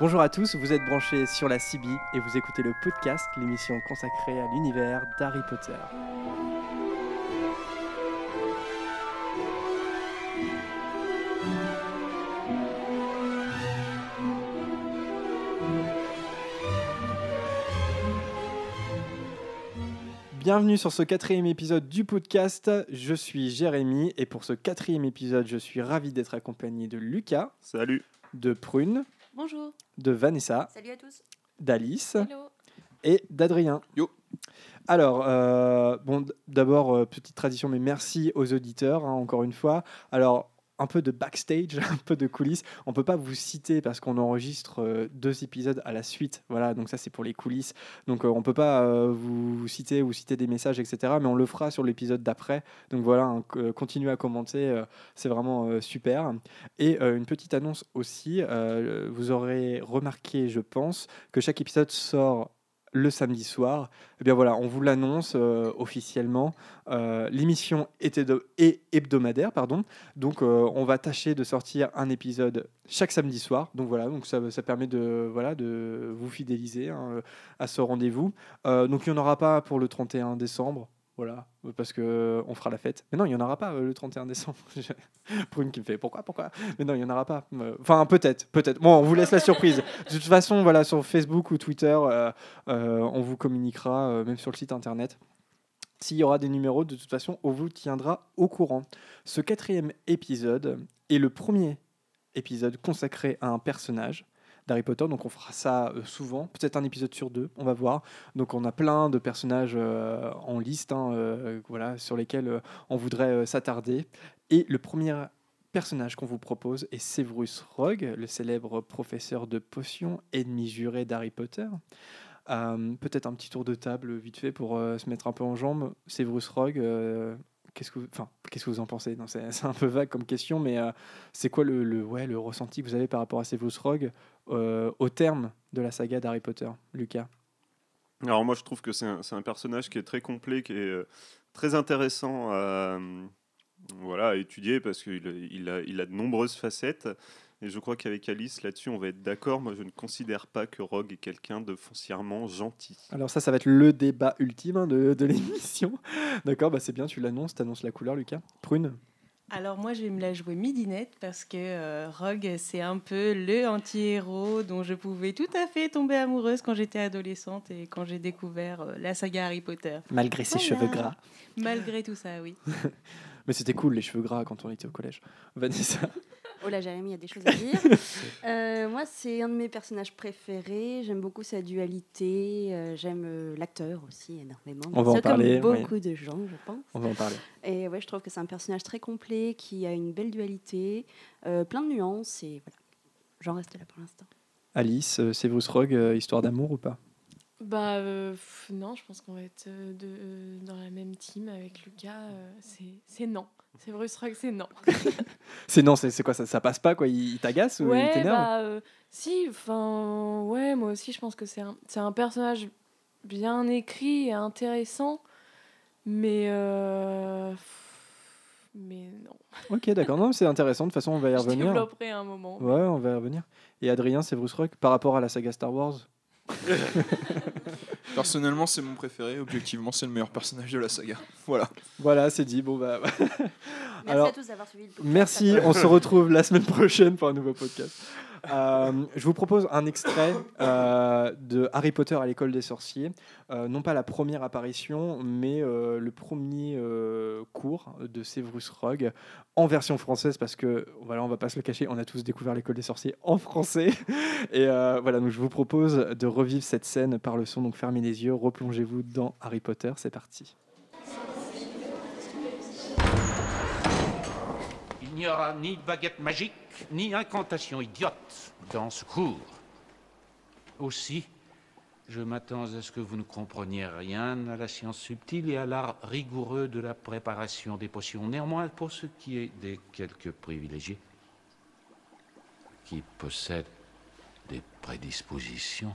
Bonjour à tous, vous êtes branchés sur la CB et vous écoutez le podcast, l'émission consacrée à l'univers d'Harry Potter. Bienvenue sur ce quatrième épisode du podcast. Je suis Jérémy et pour ce quatrième épisode, je suis ravi d'être accompagné de Lucas, Salut. de Prune. De Vanessa, Salut à tous. d'Alice et d'Adrien. Yo. Alors, euh, bon, d'abord, euh, petite tradition, mais merci aux auditeurs, hein, encore une fois. Alors, un peu de backstage, un peu de coulisses. On peut pas vous citer parce qu'on enregistre euh, deux épisodes à la suite. Voilà, donc ça, c'est pour les coulisses. Donc, euh, on peut pas euh, vous citer ou citer des messages, etc. Mais on le fera sur l'épisode d'après. Donc, voilà, c- continuez à commenter. euh, c'est vraiment euh, super. Et euh, une petite annonce aussi. euh, vous aurez remarqué, je pense, que chaque épisode sort le samedi soir. Eh bien voilà, on vous l'annonce euh, officiellement. Euh, L'émission est, hebdomadaire, pardon. Donc euh, on va tâcher de sortir un épisode chaque samedi soir. Donc voilà, donc ça, ça permet de voilà de vous fidéliser hein, à ce rendez-vous. Donc il n'y en aura pas pour le 31 décembre. Voilà, parce que on fera la fête. Mais non, il n'y en aura pas euh, le 31 décembre. Prune qui me fait pourquoi, pourquoi? Mais non, il n'y en aura pas. Euh, Enfin, peut-être, peut-être. Bon, on vous laisse la surprise. De toute façon, voilà, sur Facebook ou Twitter, euh, on vous communiquera, même sur le site internet. S'il y aura des numéros, de toute façon, on vous tiendra au courant. Ce quatrième épisode est le premier épisode consacré à un personnage d'Harry Potter, donc on fera ça euh, souvent, peut-être un épisode sur deux, on va voir. Donc on a plein de personnages euh, en liste, hein, euh, sur lesquels on voudrait s'attarder. Et le premier personnage qu'on vous propose est Severus Rogue, le célèbre professeur de potions, ennemi juré d'Harry Potter. Peut-être un petit tour de table vite fait pour se mettre un peu en jambe. Severus Rogue, qu'est-ce que enfin, qu'est-ce que vous en pensez? C'est un peu vague comme question, mais euh, c'est quoi le, ouais, le ressenti que vous avez par rapport à Severus Rogue euh, au terme de la saga d'Harry Potter, Lucas? Alors moi je trouve que c'est un, personnage qui est très complet, qui est euh, très intéressant à, euh, voilà, à étudier parce qu'il a- il a, il a de nombreuses facettes. Et je crois qu'avec Alice là-dessus on va être d'accord. Moi je ne considère pas que Rogue est quelqu'un de foncièrement gentil. Alors ça, ça va être le débat ultime hein, de, de l'émission. D'accord, bah c'est bien, tu l'annonces, tu annonces la couleur, Lucas. Prune Alors moi je vais me la jouer midinette parce que euh, Rogue c'est un peu le anti-héros dont je pouvais tout à fait tomber amoureuse quand j'étais adolescente et quand j'ai découvert euh, la saga Harry Potter. Malgré ses Voilà. cheveux gras. Malgré tout ça, oui. Mais c'était cool les cheveux gras quand on était au collège. Vanessa Oh là, Jérémy, il y a des choses à dire. Euh, moi, c'est un de mes personnages préférés. J'aime beaucoup sa dualité. Euh, J'aime euh, l'acteur aussi énormément. On va en parler, Comme oui. beaucoup de gens, je pense. On va en parler. Et ouais, je trouve que c'est un personnage très complet, qui a une belle dualité, euh, plein de nuances. Et voilà, j'en reste là pour l'instant. Alice, Severus Rogue, histoire d'amour ou pas? Bah euh, non, je pense qu'on va être de, euh, dans la même team avec Lucas. euh, c'est non. C'est Bruce Rock, c'est non. C'est non, c'est c'est quoi ça, ça passe pas quoi Il, il t'agace ou il t'énerve bah euh, si, enfin ouais, moi aussi je pense que c'est un, c'est un personnage bien écrit et intéressant, mais euh, mais non. Ok, d'accord. Non, c'est intéressant. De toute façon, on va y Je revenir. développerai un moment. Ouais, on va y revenir. Et Adrien, Severus Rogue, par rapport à la saga Star Wars Personnellement, c'est mon préféré. Objectivement, c'est le meilleur personnage de la saga. Voilà. Voilà, c'est dit. Bon, bah. Merci Alors, à tous d'avoir suivi le podcast. Merci, on se retrouve la semaine prochaine pour un nouveau podcast. Euh, je vous propose un extrait euh, de Harry Potter à l'école des sorciers. Euh, non pas la première apparition, mais euh, le premier euh, cours de Severus Rogue en version française, parce que voilà, on va pas se le cacher, on a tous découvert l'école des sorciers en français. Et euh, voilà, donc je vous propose de revivre cette scène par le son. Donc fermez les yeux, replongez-vous dans Harry Potter. C'est parti. Il n'y aura ni baguette magique, ni incantation idiote dans ce cours. Aussi, je m'attends à ce que vous ne compreniez rien à la science subtile et à l'art rigoureux de la préparation des potions. Néanmoins, pour ce qui est des quelques privilégiés qui possèdent des prédispositions,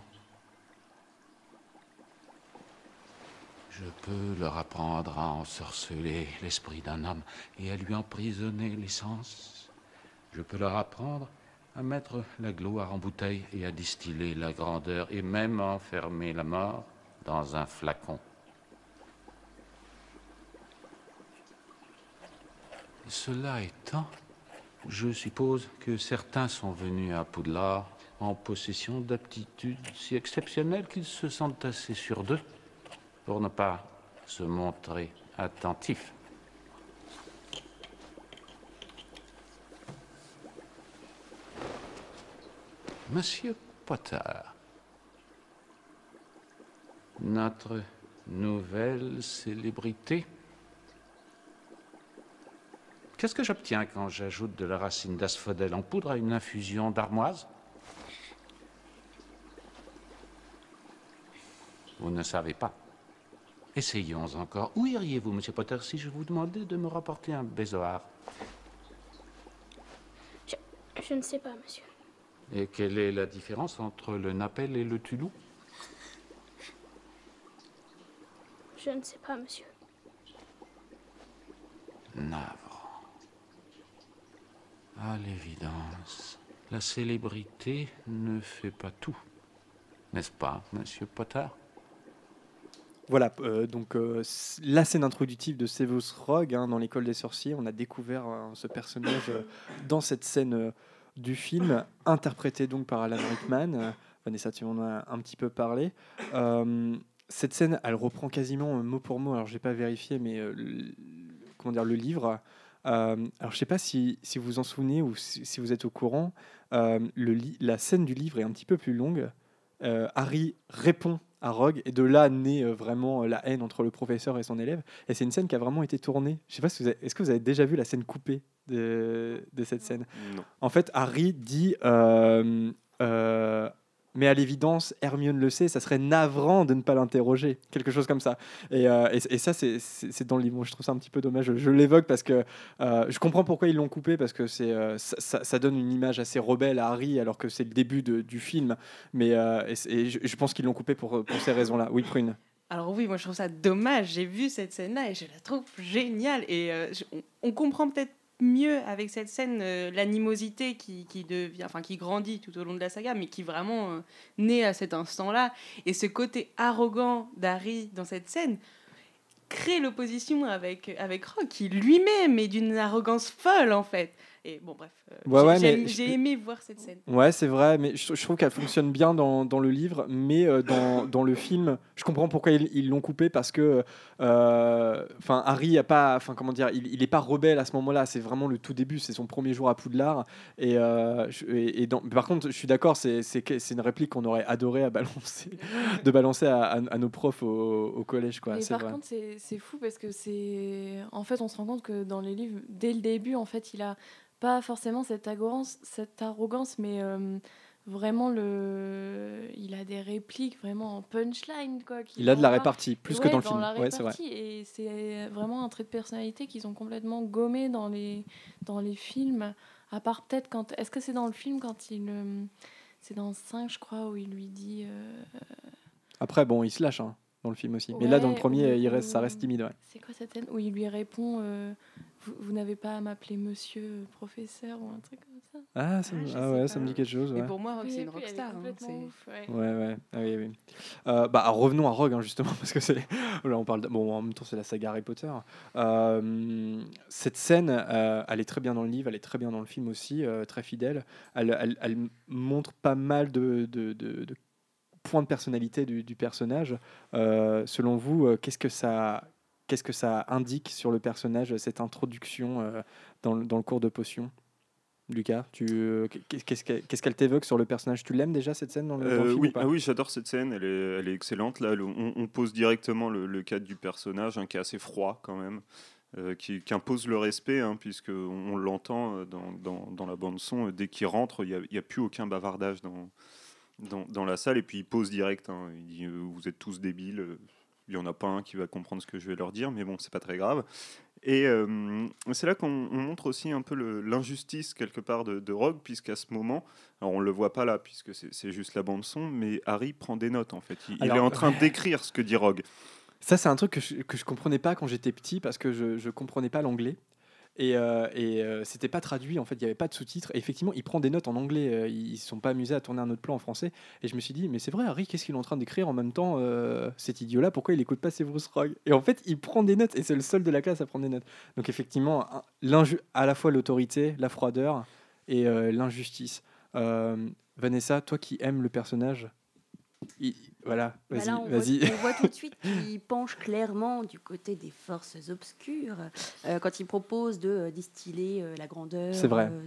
Je peux leur apprendre à ensorceler l'esprit d'un homme et à lui emprisonner les sens. Je peux leur apprendre à mettre la gloire en bouteille et à distiller la grandeur et même à enfermer la mort dans un flacon. Cela étant, je suppose que certains sont venus à Poudlard en possession d'aptitudes si exceptionnelles qu'ils se sentent assez sûrs d'eux pour ne pas se montrer attentifs. Monsieur Potter, notre nouvelle célébrité. Qu'est-ce que j'obtiens quand j'ajoute de la racine d'asphodèle en poudre à une infusion d'armoise? Vous ne savez pas. Essayons encore. Où iriez-vous, Monsieur Potter, si je vous demandais de me rapporter un bézoard Je ne sais pas, monsieur. Et quelle est la différence entre le Napel et le Tulou? Je ne sais pas, monsieur. Navrant. À l'évidence, la célébrité ne fait pas tout. N'est-ce pas, Monsieur Potter? Voilà, euh, donc euh, la scène introductive de Severus Rogue hein, dans l'école des sorciers, on a découvert euh, ce personnage euh, dans cette scène du film, interprété donc par Alan Rickman. Vanessa, tu en as un petit peu parlé. Cette scène, elle reprend quasiment mot pour mot, alors j'ai pas vérifié, mais le, comment dire, le livre. Alors je sais pas si, si vous vous en souvenez ou si, vous êtes au courant, la scène du livre est un petit peu plus longue. Harry répond à Rogue et de là naît euh, vraiment euh, la haine entre le professeur et son élève. Et c'est une scène qui a vraiment été tournée. Je sais pas si vous avez- est-ce que vous avez déjà vu la scène coupée de, de cette scène? Non. En fait, Harry dit euh, euh, mais à l'évidence, Hermione le sait, ça serait navrant de ne pas l'interroger, quelque chose comme ça. Et, euh, et, ça, c'est- dans le livre. Je trouve ça un petit peu dommage. Je, l'évoque parce que euh, je comprends pourquoi ils l'ont coupé, parce que c'est euh, ça, donne une image assez rebelle à Harry, alors que c'est le début du film. Mais je, pense qu'ils l'ont coupé pour, pour ces raisons-là. Oui, Prune. Alors oui, moi je trouve ça dommage. J'ai vu cette scène-là et je la trouve géniale. Et on, on comprend peut-être mieux avec cette scène euh, l'animosité qui, qui devient, enfin qui grandit tout au long de la saga, mais qui vraiment euh, naît à cet instant-là. Et ce côté arrogant d'Harry dans cette scène crée l'opposition avec avec Rogue, qui lui-même est d'une arrogance folle en fait. Et bon bref, euh, Ouais, j'ai- ouais, j'ai mais j'ai je- aimé voir cette scène. Ouais, c'est vrai, mais je, je trouve qu'elle fonctionne bien dans, dans le livre, mais euh, dans, dans le film, je comprends pourquoi ils ils l'ont coupé parce que, euh, enfin, Harry a pas, enfin, comment dire, il, il est pas rebelle à ce moment-là. C'est vraiment le tout début, c'est son premier jour à Poudlard. Et, euh, je- et, et dans- par contre, je suis d'accord, c'est c'est que- c'est une réplique qu'on aurait adoré à balancer, de balancer à, à- à nos profs au, au collège, quoi. Mais C'est par vrai. contre, c'est c'est fou parce que c'est. En fait, on se rend compte que dans les livres, dès le début, en fait, il a pas forcément cette arrogance, cette arrogance mais euh, vraiment le. Il a des répliques vraiment en punchline, quoi. Il a de la répartie, plus que dans le film. la Ouais, c'est vrai. Et c'est vraiment un trait de personnalité qu'ils ont complètement gommé dans les, dans les films. À part peut-être quand. Est-ce que c'est dans le film quand il. euh, C'est dans le 5, je crois, où il lui dit. euh, Après, bon, il se lâche hein, dans le film aussi. Mais là, dans le premier, il reste, ça reste timide. Ouais. C'est quoi cette scène où il lui répond euh, vous, vous n'avez pas à m'appeler monsieur euh, professeur ou un truc comme ça? Ah, ça, Ah, ah ouais, ça me dit quelque chose. Et ouais. pour moi, Rogue, Oui, c'est et une rockstar. hein, ouf, ouais. Ouais, ouais. Ah oui, oui. Euh, bah, revenons à Rogue, hein, justement, parce que c'est. Là, on parle. de- Bon, en même temps, c'est la saga Harry Potter. Euh, cette scène, euh, elle est très bien dans le livre, elle est très bien dans le film aussi, euh, très fidèle. Elle, elle- elle montre pas mal de, de- de- de points de personnalité du, du personnage. Euh, selon vous, euh, qu'est-ce que ça. Qu'est-ce que ça indique sur le personnage, cette introduction euh, dans, le- dans le cours de potion? Lucas, tu, euh, qu'est- qu'est-ce qu'elle t'évoque sur le personnage? Tu l'aimes déjà cette scène dans le, dans le Euh, film oui, ou ah oui j'adore cette scène, elle est, elle est excellente. Là, le- on, on pose directement le, le cadre du personnage, hein, qui est assez froid quand même, euh, qui, qui impose le respect, hein, puisque on, l'entend euh, dans, dans, dans la bande son. euh, dès qu'il rentre, il n'y a, plus aucun bavardage dans, dans, dans la salle, et puis il pose direct. hein. il dit euh, vous êtes tous débiles. Il y en a pas un qui va comprendre ce que je vais leur dire, mais bon, c'est pas très grave. Et euh, c'est là qu'on on montre aussi un peu l'injustice quelque part de, de Rogue, puisqu'à ce moment, alors on le voit pas là, puisque c'est juste la bande son, mais Harry prend des notes en fait. Il, il est en train d'écrire ce que dit Rogue. Ça, c'est un truc que je, je comprenais pas quand j'étais petit parce que je, je comprenais pas l'anglais. Et, euh, euh, c'était pas traduit, en fait, il n'y avait pas de sous-titres. Et effectivement, il prend des notes en anglais. euh, ils ne sont pas amusés à tourner un autre plan en français. Et je me suis dit, mais c'est vrai, Harry, qu'est-ce qu'il est en train d'écrire en même temps, cet idiot-là? Pourquoi il écoute pas Severus Rogue Et en fait, il prend des notes, et c'est le seul de la classe à prendre des notes. Donc, effectivement, à la fois l'autorité, la froideur et l'injustice. Vanessa, toi qui aimes le personnage, voilà, Bah vas-y, on, voit, on voit tout de suite qu'il penche clairement du côté des forces obscures euh, quand il propose de euh, distiller euh, la grandeur,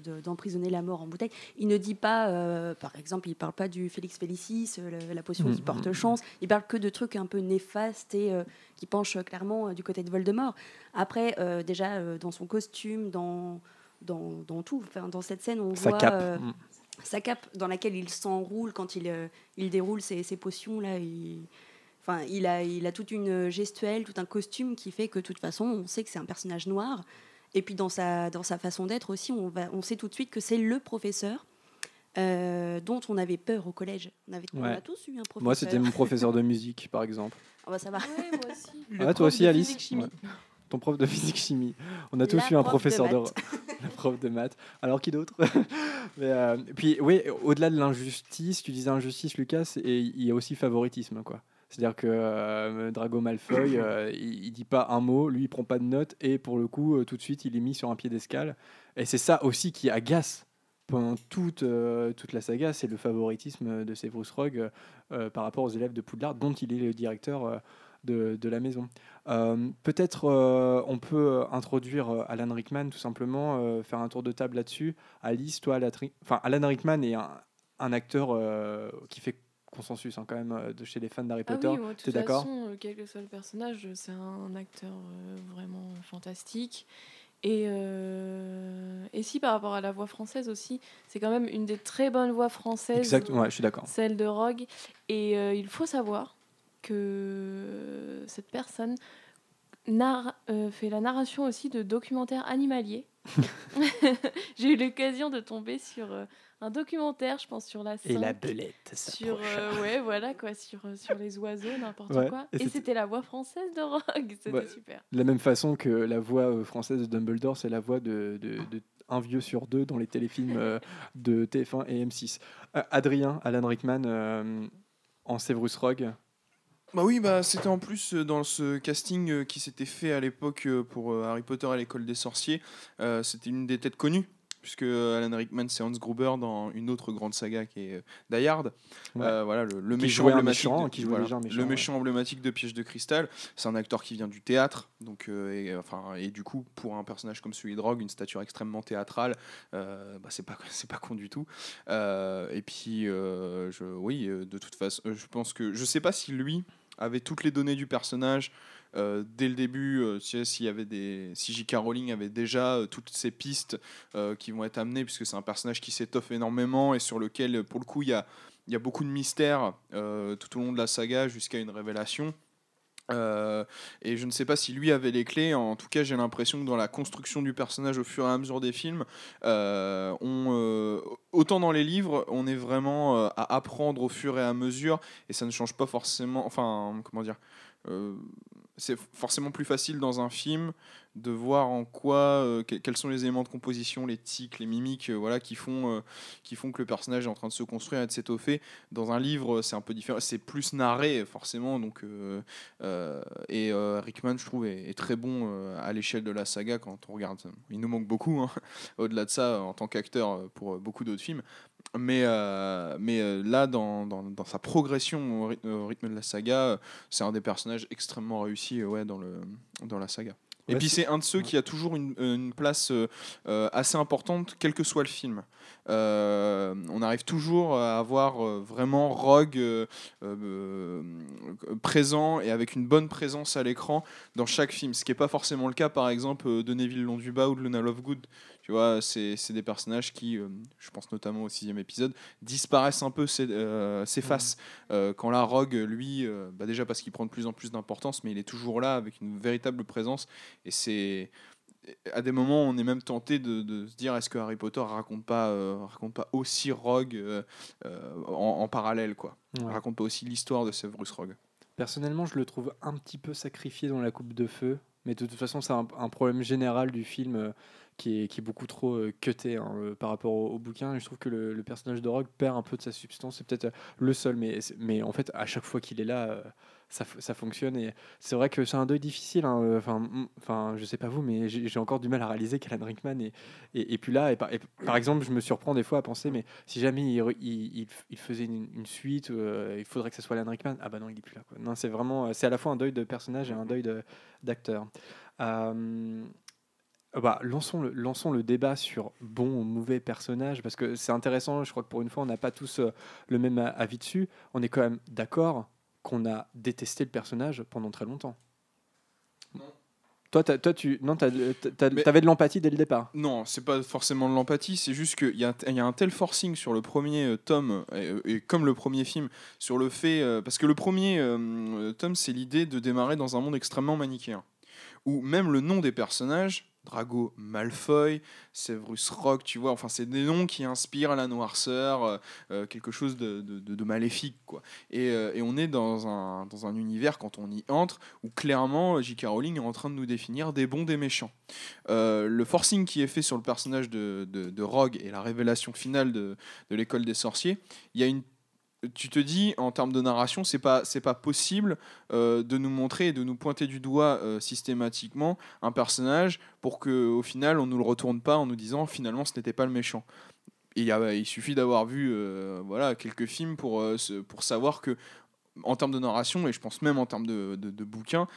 de- d'emprisonner la mort en bouteille. Il ne dit pas, par exemple, il parle pas du Félix Félicis, la, la potion qui Mhm. porte chance. Il parle que de trucs un peu néfastes et qui penchent clairement du côté de Voldemort. Après, déjà dans son costume, dans dans, dans tout, enfin, dans cette scène, on Sa voit cape. Mm. Sa cape dans laquelle il s'enroule quand il, euh, il déroule ses, ses potions là. Il, enfin, il a, il a toute une gestuelle, tout un costume qui fait que de toute façon, on sait que c'est un personnage noir. Et puis dans sa, dans sa façon d'être aussi, on, va, on sait tout de suite que c'est le professeur euh, dont on avait peur au collège. On, avait, on Ouais. a tous eu un professeur. Moi, c'était mon professeur de musique, par exemple. Ah bah, ça va. Ouais, moi aussi. Le Ah, toi aussi, Alice. Ouais. Ton prof de physique-chimie. On a tous eu un prof de professeur de, maths. la prof de maths. Alors qui d'autre Mais, euh, Puis, oui, au-delà de l'injustice, tu disais injustice, Lucas, et il y a aussi favoritisme, quoi. C'est-à-dire que euh, Drago Malfoy, euh, il, il dit pas un mot, lui, il prend pas de notes, et pour le coup, euh, tout de suite, il est mis sur un piédestal. Et c'est ça aussi qui agace pendant toute, euh, toute la saga, c'est le favoritisme de Severus Rogue euh, par rapport aux élèves de Poudlard, dont il est le directeur euh, de, de la maison. Euh, Peut-être euh, on peut euh, introduire euh, Alan Rickman, tout simplement, faire un tour de table là-dessus. Alice, toi, la tri- enfin, Alan Rickman est un, un acteur qui fait consensus hein, quand même de chez les fans d'Harry Ah Potter. oui, moi, de T'es d'accord? façon, quel que soit le personnage, c'est un acteur vraiment fantastique. Et, et si par rapport à la voix française aussi, c'est quand même une des très bonnes voix françaises, Exactement, ouais, je suis d'accord. celle de Rogue. Et il faut savoir que cette personne euh, fait la narration aussi de documentaires animaliers. J'ai eu l'occasion de tomber sur euh, un documentaire, je pense, sur la Et la Sainte, belette, sur euh, ouais voilà quoi sur sur les oiseaux n'importe Ouais, quoi et c'était- la voix française de Rogue c'était Ouais. super De la même façon que la voix française de Dumbledore, c'est la voix de, de- de un vieux sur deux dans les téléfilms de TF1 et M6. Euh, Adrien, Alan Rickman en Severus Rogue. Bah oui, bah c'était en plus euh, dans ce casting euh, qui s'était fait à l'époque euh, pour Harry Potter à l'école des sorciers. c'était une des têtes connues, puisque Alan Rickman c'est Hans Gruber dans une autre grande saga qui est euh, Die Hard. Ouais. Euh, voilà, le, méchant emblématique. méchant, de- qui voilà, méchant, ouais. emblématique de Piège de cristal. C'est un acteur qui vient du théâtre, donc euh, et, enfin et du coup pour un personnage comme celui de Rogue, une stature extrêmement théâtrale, euh, bah, c'est pas c'est pas con du tout. Et puis je, oui, de toute façon, je pense que je sais pas si lui avait toutes les données du personnage. Euh, dès le début, euh, y avait des, si J.K. Rowling avait déjà euh, toutes ces pistes euh, qui vont être amenées, puisque c'est un personnage qui s'étoffe énormément et sur lequel, pour le coup, il y a, y a beaucoup de mystères tout au long de la saga jusqu'à une révélation. Et je ne sais pas si lui avait les clés. En tout cas, j'ai l'impression que dans la construction du personnage au fur et à mesure des films, autant dans les livres, on est vraiment à apprendre au fur et à mesure, et ça ne change pas forcément. Enfin, comment dire C'est forcément plus facile dans un film de voir en quoi, euh, que- quels sont les éléments de composition, les tics, les mimiques, euh, voilà, qui font, euh, qui font que le personnage est en train de se construire et de s'étoffer. Dans un livre, c'est un peu différent, c'est plus narré forcément, donc et Rickman, je trouve, est, très bon à l'échelle de la saga quand on regarde. Il nous manque beaucoup, hein, au-delà de ça, en tant qu'acteur pour beaucoup d'autres films. Mais, mais là, dans, dans, dans sa progression au rythme, au rythme de la saga, c'est un des personnages extrêmement réussis euh, ouais, dans, le, dans la saga. Et Ouais, puis c'est- un de ceux qui a toujours une, une place euh, euh, assez importante, quel que soit le film. Euh, on arrive toujours à avoir euh, vraiment Rogue euh, euh, euh, présent et avec une bonne présence à l'écran dans chaque film, ce qui n'est pas forcément le cas par exemple euh, de Neville Londuba ou de Luna Lovegood. Tu vois, c'est des personnages qui, euh, je pense notamment au sixième épisode, disparaissent un peu, euh, s'effacent. Euh, quand la Rogue, lui, bah déjà parce qu'il prend de plus en plus d'importance, mais il est toujours là avec une véritable présence. Et c'est à des moments, on est même tenté de, de se dire est-ce que Harry Potter raconte pas, euh, raconte pas aussi Rogue euh, euh, en, en parallèle, quoi. Ouais. Raconte pas aussi l'histoire de Severus Rogue. Personnellement, je le trouve un petit peu sacrifié dans la coupe de feu, Mais de toute façon, c'est un, un problème général du film qui, est, beaucoup trop euh, cuté hein, euh, par rapport au, bouquin. Je trouve que le, personnage de Rogue perd un peu de sa substance. C'est peut-être euh, le seul, mais, en fait, à chaque fois qu'il est là, ça, fonctionne. Et c'est vrai que c'est un deuil difficile. hein, Enfin, je sais pas vous, mais j'ai encore du mal à réaliser qu'Alan Rickman est, et, là, par, exemple, je me surprends des fois à penser, mais si jamais il, faisait une, suite, il faudrait que ce soit Alan Rickman. Ah bah non, il est plus là. Non, c'est vraiment, c'est à la fois un deuil de personnage et un deuil de- d'acteur. Bah, lançons, le, lançons le débat sur bon ou mauvais personnage, parce que c'est intéressant, je crois que pour une fois, on n'a pas tous euh, le même avis dessus. On est quand même d'accord qu'on a détesté le personnage pendant très longtemps. Non. Toi, toi tu non, t'as- t'as- Mais- t'avais de l'empathie dès le départ. Non, c'est pas forcément de l'empathie, c'est juste qu'il y, a- il y a un tel forcing sur le premier euh, tome, et, et comme le premier film, sur le fait. euh, parce que le premier euh, tome, c'est l'idée de démarrer dans un monde extrêmement manichéen. Où même le nom des personnages, Drago Malfoy, Severus Rogue, tu vois, enfin, c'est des noms qui inspirent la noirceur, euh, euh, quelque chose de, de- maléfique, quoi. Et, euh, et on est dans un, dans un univers, quand on y entre, où clairement, J.K. Rowling est en train de nous définir des bons, des méchants. Le forcing qui est fait sur le personnage de, de, Rogue et la révélation finale de l'école des sorciers, il y a une tu te dis en termes de narration c'est pas c'est pas possible euh, de nous montrer et de nous pointer du doigt euh, systématiquement un personnage pour que au final on nous le retourne pas en nous disant finalement ce n'était pas le méchant. Et il, y a- il suffit d'avoir vu euh, voilà quelques films pour pour savoir que en termes de narration et je pense même en termes de, de, de bouquins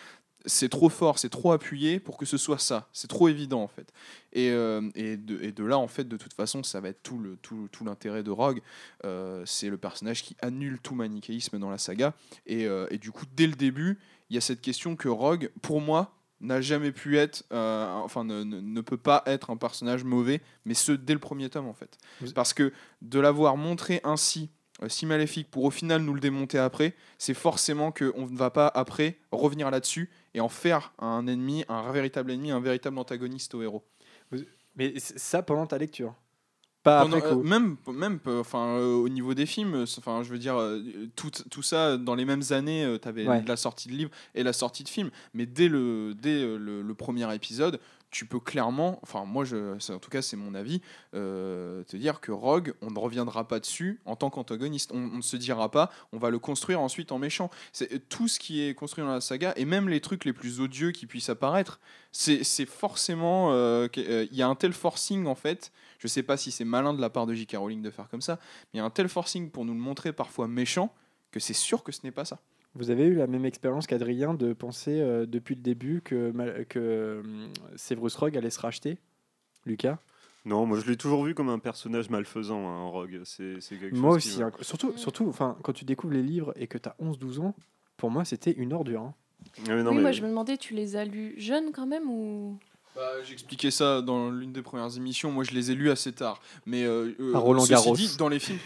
c'est trop fort, c'est trop appuyé pour que ce soit ça. C'est trop évident en fait. Et, euh, et, de, et de là, en fait, de toute façon, ça va être tout le tout, tout l'intérêt de Rogue. Euh, c'est le personnage qui annule tout manichéisme dans la saga. Et, euh, et du coup, dès le début, il y a cette question que Rogue, pour moi, n'a jamais pu être, euh, enfin ne, ne- ne peut pas être un personnage mauvais, mais ce dès le premier tome en fait. Parce que de l'avoir montré ainsi, euh, si maléfique, pour au final nous le démonter après, c'est forcément qu'on ne va pas après revenir là-dessus et en faire un ennemi, un véritable ennemi, un véritable antagoniste au héros. Mais ça pendant ta lecture? Pas Pendant- après coup. euh, même, même enfin, euh, au niveau des films, euh, enfin, je veux dire, euh, tout, tout ça, dans les mêmes années, tu avais Ouais. la sortie de livre et la sortie de film. Mais dès le, dès le, le premier épisode, tu peux clairement, enfin, moi, je, en tout cas, c'est mon avis, euh, te dire que Rogue, on ne reviendra pas dessus en tant qu'antagoniste. On, ne se dira pas, on va le construire ensuite en méchant. C'est euh, tout ce qui est construit dans la saga, et même les trucs les plus odieux qui puissent apparaître, c'est forcément. euh, Il y a un tel forcing, en fait. Je sais pas si c'est malin de la part de J.K. Rowling de faire comme ça, mais il y a un tel forcing pour nous le montrer parfois méchant que c'est sûr que ce n'est pas ça. Vous avez eu la même expérience qu'Adrien de penser euh, depuis le début que, que hum, Severus Rogue allait se racheter Lucas? Non, moi je l'ai toujours vu comme un personnage malfaisant, hein, Rogue. C'est c'est quelque Moi chose aussi. hein. Surtout, surtout enfin, quand tu découvres les livres et que tu as 11-12 ans, pour moi c'était une ordure. hein. Ah, mais non, oui, mais- moi je me demandais, tu les as lus jeunes quand même ou? Bah, J'expliquais ça dans l'une des premières émissions. Moi, je les ai lus assez tard. Mais euh, euh, À Roland ceci Garros. dit, dans les films.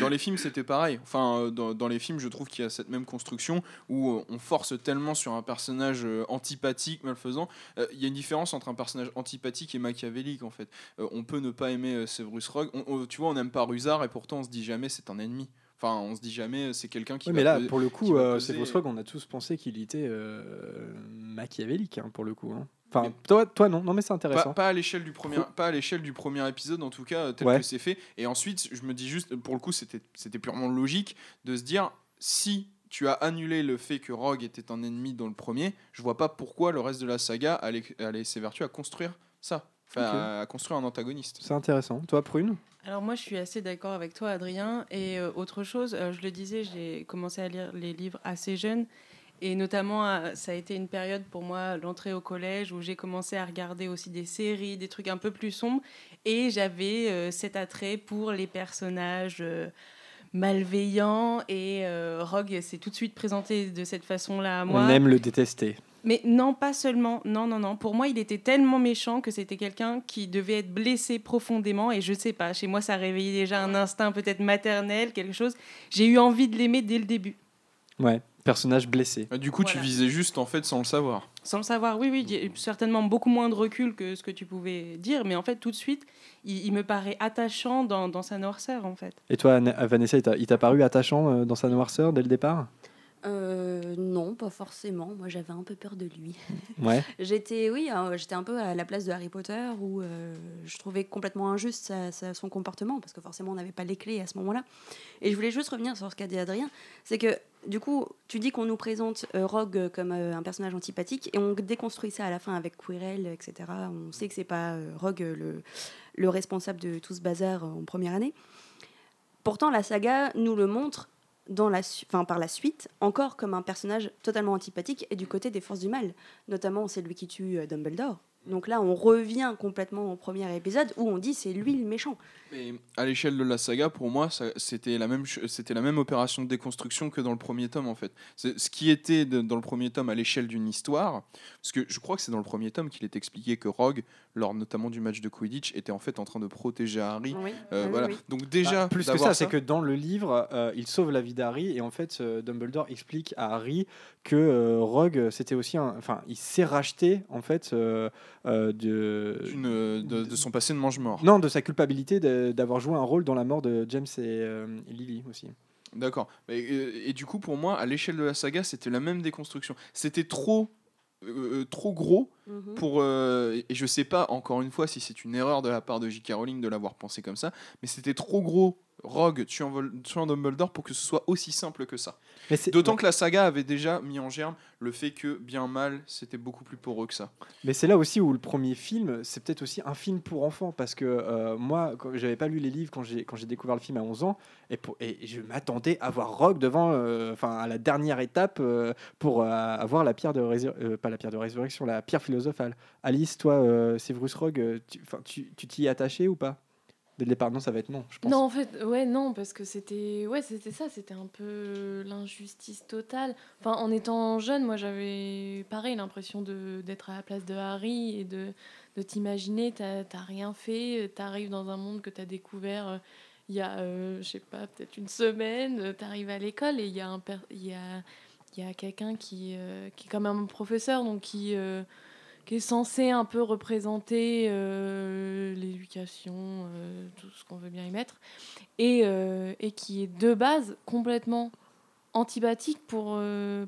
Dans les films, c'était pareil. Enfin, euh, dans, dans les films, je trouve qu'il y a cette même construction où euh, on force tellement sur un personnage euh, antipathique, malfaisant. Euh, Il y a une différence entre un personnage antipathique et machiavélique, en fait. On peut ne pas aimer Severus Rogue. On- on- tu vois, on n'aime pas Rusard et pourtant on se dit jamais c'est un ennemi. Enfin, on se dit jamais c'est quelqu'un qui. Oui, mais là, pour le coup, Severus Rogue, on a tous pensé qu'il était machiavélique, hein, pour le coup. hein. Enfin, Mais- toi, toi, non, non, mais c'est Pas, intéressant. pas à l'échelle du premier, pas à l'échelle du premier épisode en tout cas tel Ouais. que c'est fait. Et ensuite, je me dis juste, pour le coup, c'était c'était purement logique de se dire si tu as annulé le fait que Rogue était un ennemi dans le premier, je vois pas pourquoi le reste de la saga allait, allait s'évertuer à construire ça, à construire un antagoniste. C'est intéressant. Toi, Prune? Alors moi, je suis assez d'accord avec toi, Adrien. Et euh, autre chose, euh, je le disais, j'ai commencé à lire les livres assez jeune. Et notamment, euh, ça a été une période pour moi, l'entrée au collège, où j'ai commencé à regarder aussi des séries, des trucs un peu plus sombres. Et j'avais euh, cet attrait pour les personnages euh, malveillants. Et euh, Rogue s'est tout de suite présenté de cette façon-là à moi. On aime le détester. Mais non, pas seulement. Non, non, non. Pour moi, il était tellement méchant que c'était quelqu'un qui devait être blessé profondément. Et je sais pas, chez moi, ça réveillait déjà un instinct peut-être maternel, quelque chose. J'ai eu envie de l'aimer dès le début. Ouais, personnage blessé. Ah, Du coup, tu visais juste en fait sans le savoir. Sans le savoir, oui, oui, certainement beaucoup moins de recul que ce que tu pouvais dire. Mais en fait, tout de suite, il, il me paraît attachant dans, dans sa noirceur, en fait. Et toi, Vanessa, il t'a- il t'a paru attachant euh, dans sa noirceur dès le départ? Euh, non, pas forcément. Moi, j'avais un peu peur de lui. Ouais. J'étais, oui, euh, j'étais un peu à la place de Harry Potter où euh, je trouvais complètement injuste sa- sa- son comportement parce que forcément on n'avait pas les clés à ce moment-là. Et je voulais juste revenir sur ce qu'a dit Adrien, c'est que du coup, tu dis qu'on nous présente euh, Rogue comme un personnage antipathique et on déconstruit ça à la fin avec Quirrell, etc. On sait que c'est pas Rogue le, le responsable de tout ce bazar en première année. Pourtant, la saga nous le montre dans la par la suite, encore comme un personnage totalement antipathique et du côté des forces du mal. Notamment, c'est lui qui tue euh, Dumbledore. Donc là, on revient complètement au premier épisode où on dit c'est lui le méchant. Mais à l'échelle de la saga, pour moi, c'était la même, c'était la même opération de déconstruction que dans le premier tome en fait. Ce qui était de- dans le premier tome à l'échelle d'une histoire, parce que je crois que c'est dans le premier tome qu'il est expliqué que Rogue, lors notamment du match de Quidditch, était en fait en train de protéger Harry. Oui, Euh, oui, voilà. oui. Donc déjà, Bah, plus que ça, c'est que dans le livre, euh, il sauve la vie d'Harry et en fait, euh, Dumbledore explique à Harry que euh, Rogue, c'était aussi un, enfin, il s'est racheté en fait de, d'une- euh, de, de son passé de mange-mort. non, de sa culpabilité de- d'avoir joué un rôle dans la mort de James et, euh, et Lily aussi. D'accord. Euh, Et, du coup, pour moi, à l'échelle de la saga, c'était la même déconstruction. C'était trop, euh, trop gros Mhm. pour. euh, et je sais pas, encore une fois, si c'est une erreur de la part de J.K. Rowling de l'avoir pensé comme ça, mais c'était trop gros. Rogue tuant, tuant Dumbledore pour que ce soit aussi simple que ça. D'autant que la saga avait déjà mis en germe le fait que, bien mal, c'était beaucoup plus poreux que ça. Mais c'est là aussi où le premier film, c'est peut-être aussi un film pour enfants. Parce que euh, moi, j'avais pas lu les livres quand j'ai, découvert le film à 11 ans. Et, pour, et je m'attendais à voir Rogue devant, euh, enfin, à la dernière étape euh, pour euh, avoir la pierre de résurrection. pas la pierre de résurrection, la pierre philosophale. Alice, toi, Severus Rogue, tu t'y es attaché ou pas? Dès le départ, non, ça va être non, je pense. Non, en fait, ouais, non, parce que c'était, ouais, c'était ça, c'était un peu l'injustice totale. Enfin, en étant jeune, moi, j'avais pareil l'impression d'être à la place de Harry et de, de t'imaginer, t'as rien fait, t'arrives dans un monde que t'as découvert euh, il y a, euh, je sais pas, peut-être une semaine, euh, t'arrives à l'école et il y a y a, y a quelqu'un qui, qui est quand un professeur, donc qui qui est censé un peu représenter euh, l'éducation, euh, tout ce qu'on veut bien y mettre, et, euh, et qui est de base complètement antipathique pour,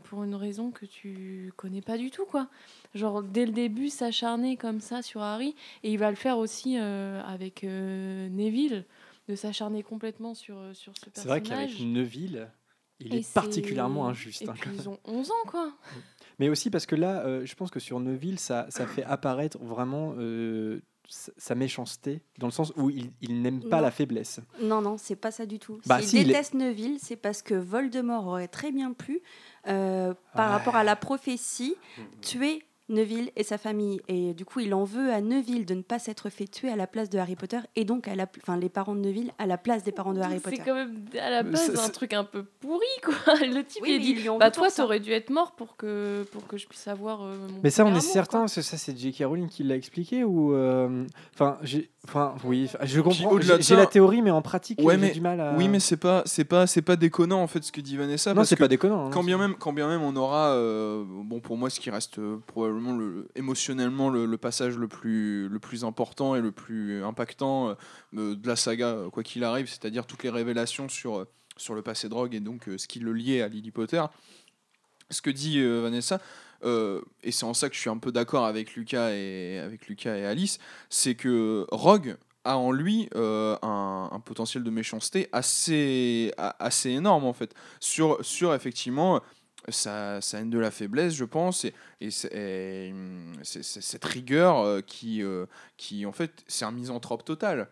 pour une raison que tu connais pas du tout, quoi. Genre, dès le début, s'acharner comme ça sur Harry, et il va le faire aussi avec Neville, de s'acharner complètement sur, sur ce C'est vrai personnage. qu'avec Neville, il Et est particulièrement injuste. Et hein, puis, ils ont 11 ans, quoi. Mais aussi parce que là, euh, je pense que sur Neville, ça, ça fait apparaître vraiment euh, sa méchanceté, dans le sens où il, il n'aime pas Non. la faiblesse. Non, non, c'est pas ça du tout. Bah, S'il si, il est- déteste Neville, c'est parce que Voldemort aurait très bien pu, euh, par Ouais. rapport à la prophétie, tuer Neville et sa famille. Et du coup, il en veut à Neville de ne pas s'être fait tuer à la place de Harry Potter, et donc à la, enfin, les parents de Neville à la place des parents de Harry Potter. C'est quand même à la base un truc un peu pourri, quoi. Le type, Oui, il dit Bah, toi, ça. t'aurais dû être mort pour que, pour que je puisse avoir. euh, mon Mais ça, on est amour, certain, quoi. parce que ça, c'est J.K. Rowling qui l'a expliqué ou. euh, Enfin, j'ai. Enfin, oui, je comprends. J'ai la théorie, mais en pratique, Ouais, j'ai du mal à. Oui, mais c'est pas, c'est pas, c'est pas déconnant en fait ce que dit Vanessa. non, c'est pas déconnant. hein, Quand bien même, quand bien même, on aura, euh, bon pour moi, ce qui reste euh, probablement le, émotionnellement le, le passage le plus, le plus important et le plus impactant euh, euh, de la saga, euh, quoi qu'il arrive, c'est-à-dire toutes les révélations sur, euh, sur le passé de Rogue et donc ce qui le liait à Lily Potter. Ce que dit Vanessa, et c'est en ça que je suis un peu d'accord avec Lucas et avec Lucas et Alice, c'est que Rogue a en lui euh, un, potentiel de méchanceté assez, assez énorme en fait sur, sur effectivement sa, sa haine de la faiblesse, je pense, et, et c'est- hum, cette rigueur euh, qui, euh, qui, en fait, c'est un misanthrope total.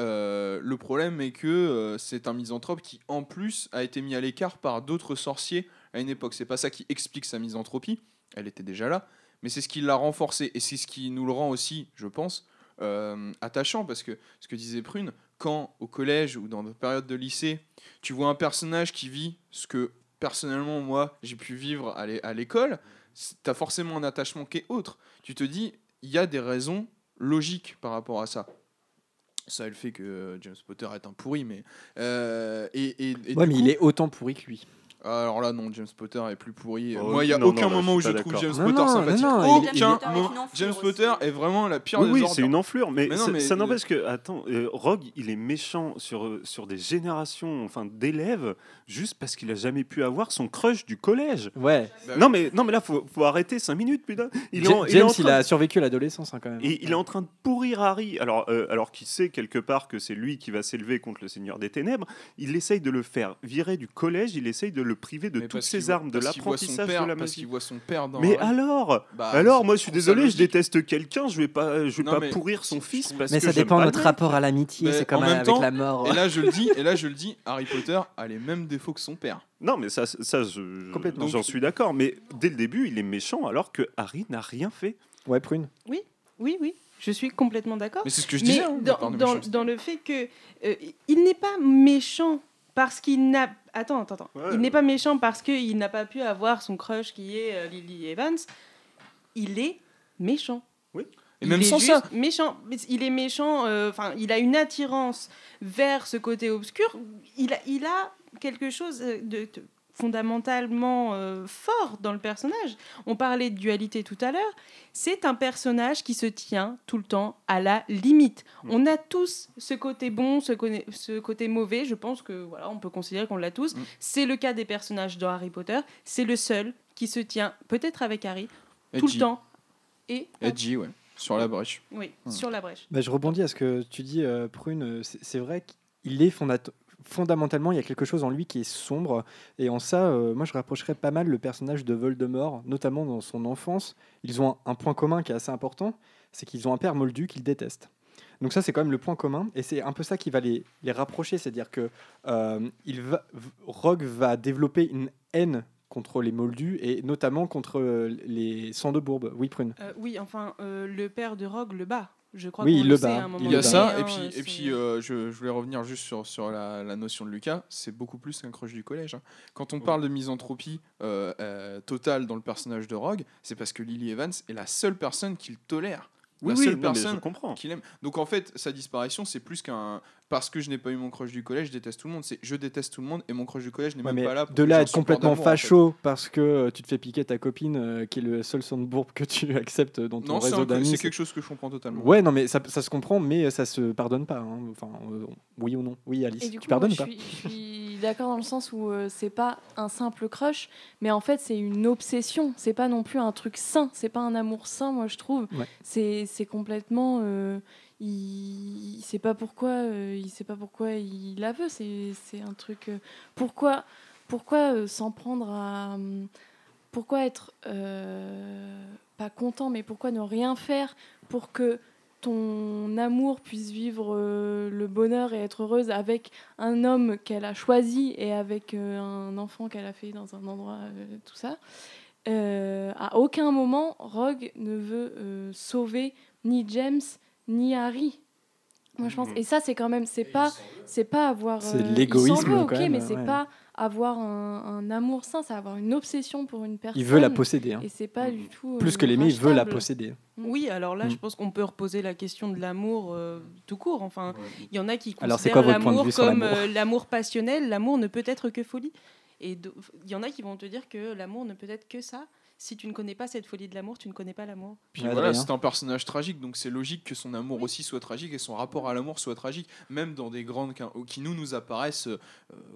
Euh, le problème est que euh, c'est un misanthrope qui, en plus, a été mis à l'écart par d'autres sorciers à une époque. C'est pas ça qui explique sa misanthropie, elle était déjà là, mais c'est ce qui l'a renforcée, et c'est ce qui nous le rend aussi, je pense, euh, attachant, parce que ce que disait Prune, quand au collège ou dans des périodes de lycée, tu vois un personnage qui vit ce que personnellement, moi, j'ai pu vivre à l'é- à l'école, tu as forcément un attachement qui est autre. Tu te dis, il y a des raisons logiques par rapport à ça. Ça, le fait que James Potter est un pourri, mais. euh, et, et- et Ouais, mais coup- il est autant pourri que lui. Alors là, non, James Potter est plus pourri. Oh, Moi, il y a non, aucun non, là, moment où je trouve. James Non, Potter non, sympathique. non, non, il- Aucun James Potter est moment. une enflure James aussi. Potter est vraiment la pire Oui, des oui, c'est une enflure, mais, Mais non, ça- mais- ça n'empêche que, attends, euh, Rogue, il est méchant sur, euh, sur des générations enfin, d'élèves juste parce qu'il a jamais pu avoir son crush du collège. Ouais. Bah non, mais, non, mais là, faut, faut arrêter 5 minutes, putain. Il est James, il, a survécu à l'adolescence hein, quand même. Et il est en train de pourrir Harry, alors, euh, alors qu'il sait quelque part que c'est lui qui va s'élever contre le Seigneur des Ténèbres. Il essaye de le faire virer du collège, il essaye de le priver de Mais toutes ses armes, de l'apprentissage de la Parce magie. qu'il voit son père dans. Mais alors Bah, Alors, moi, je suis désolé, je déteste quelqu'un, je vais pas, je vais Non, pas pourrir son fils parce Mais que ça dépend de le notre rapport à l'amitié, c'est comme avec temps- la mort. Et là, je le dis, et là, je le dis, Harry Potter a les mêmes défauts que son père. Non, mais ça, ça je- j'en suis d'accord. Mais dès le début, il est méchant alors que Harry n'a rien fait. Ouais, prune. Oui, oui, je suis complètement d'accord. Mais c'est ce que je disais. hein, dans le fait que euh, il n'est pas méchant parce qu'il n'a attends attends attends. Ouais. il n'est pas méchant parce qu'il n'a pas pu avoir son crush qui est euh, Lily Evans. Il est méchant. Et Il même est sans juste ça. méchant. Il est méchant euh, enfin il a une attirance vers ce côté obscur. Il a, il a quelque chose de, de fondamentalement euh, fort dans le personnage on parlait de dualité tout à l'heure c'est un personnage qui se tient tout le temps à la limite. Mm. On a tous ce côté bon, ce, côté- ce côté mauvais. Je pense que voilà, on peut considérer qu'on l'a tous. Mm. C'est le cas des personnages de Harry Potter. C'est le seul qui se tient, peut-être avec Harry, tout Edgy. le temps et Edgy, ouais. Sur la brèche. oui, Mm. sur la brèche. Bah, je rebondis à ce que tu dis, euh, Prune. C'est vrai qu'il est fondat- fondamentalement, il y a quelque chose en lui qui est sombre. Et en ça, euh, moi, je rapprocherais pas mal le personnage de Voldemort, notamment dans son enfance. Ils ont un, point commun qui est assez important, c'est qu'ils ont un père moldu qu'ils détestent. Donc ça, c'est quand même le point commun, et c'est un peu ça qui va les, les rapprocher, c'est-à-dire que euh, Rogue va développer une haine contre les moldus, et notamment contre euh, les sangs de bourbe. Oui, Prune. Oui, enfin, le père de Rogue le bat. Je crois Oui, qu'on il le sait bat. à un moment Il Il y a ça, hein, et puis, c'est- et puis euh, je, je voulais revenir juste sur, sur la, la notion de Lucas, c'est beaucoup plus qu'un crush du collège. hein. Quand on parle de misanthropie euh, euh, totale dans le personnage de Rogue, c'est parce que Lily Evans est la seule personne qu'il tolère. Oui, la oui, seule mais personne je comprends. qu'il aime. Donc en fait, sa disparition, c'est plus qu'un. Parce que je n'ai pas eu mon crush du collège, je déteste tout le monde. C'est je déteste tout le monde et mon crush du collège n'est Ouais, même pas là. Pour de là à être complètement d'amour, en fait. facho parce que euh, tu te fais piquer ta copine euh, qui est le seul son de bourbe que tu acceptes dans ton Non, réseau d'amis. c'est quelque chose que je comprends totalement. Ouais, non, mais ça, ça se comprend, mais ça se pardonne pas. hein. Enfin, euh, oui ou non Oui, Alice, Et du tu coup, moi, pardonnes ou je pas suis, je suis d'accord dans le sens où euh, c'est pas un simple crush, mais en fait c'est une obsession. C'est pas non plus un truc sain. C'est pas un amour sain, moi je trouve. Ouais. C'est c'est complètement. Il, il sait pas pourquoi. euh, il sait pas pourquoi il la veut. C'est un truc. euh, pourquoi pourquoi euh, s'en prendre à. Pourquoi être pas content, mais pourquoi ne rien faire pour que ton amour puisse vivre le bonheur et être heureuse avec un homme qu'elle a choisi et avec un enfant qu'elle a fait dans un endroit, tout ça? À aucun moment, Rogue ne veut sauver ni James ni Harry. Moi, je pense. Mhm. Et ça, c'est quand même, c'est pas, c'est pas avoir. C'est euh, l'égoïsme, ok, même, mais c'est ouais. pas avoir un, un amour sain, c'est avoir une obsession pour une personne. Il veut la posséder. hein. Et c'est pas du tout. Plus euh, que l'aimer, il veut la posséder. Oui, alors là, Mm. je pense qu'on peut reposer la question de l'amour euh, tout court. Enfin, il y en a qui Alors, c'est considèrent l'amour comme l'amour euh, l'amour passionnel. L'amour ne peut être que folie. Et il y en a qui vont te dire que l'amour ne peut être que ça. Si tu ne connais pas cette folie de l'amour, tu ne connais pas l'amour. Puis Ouais, voilà, c'est un personnage tragique, donc c'est logique que son amour aussi soit tragique et son rapport à l'amour soit tragique, même dans des grandes qui nous nous apparaissent euh,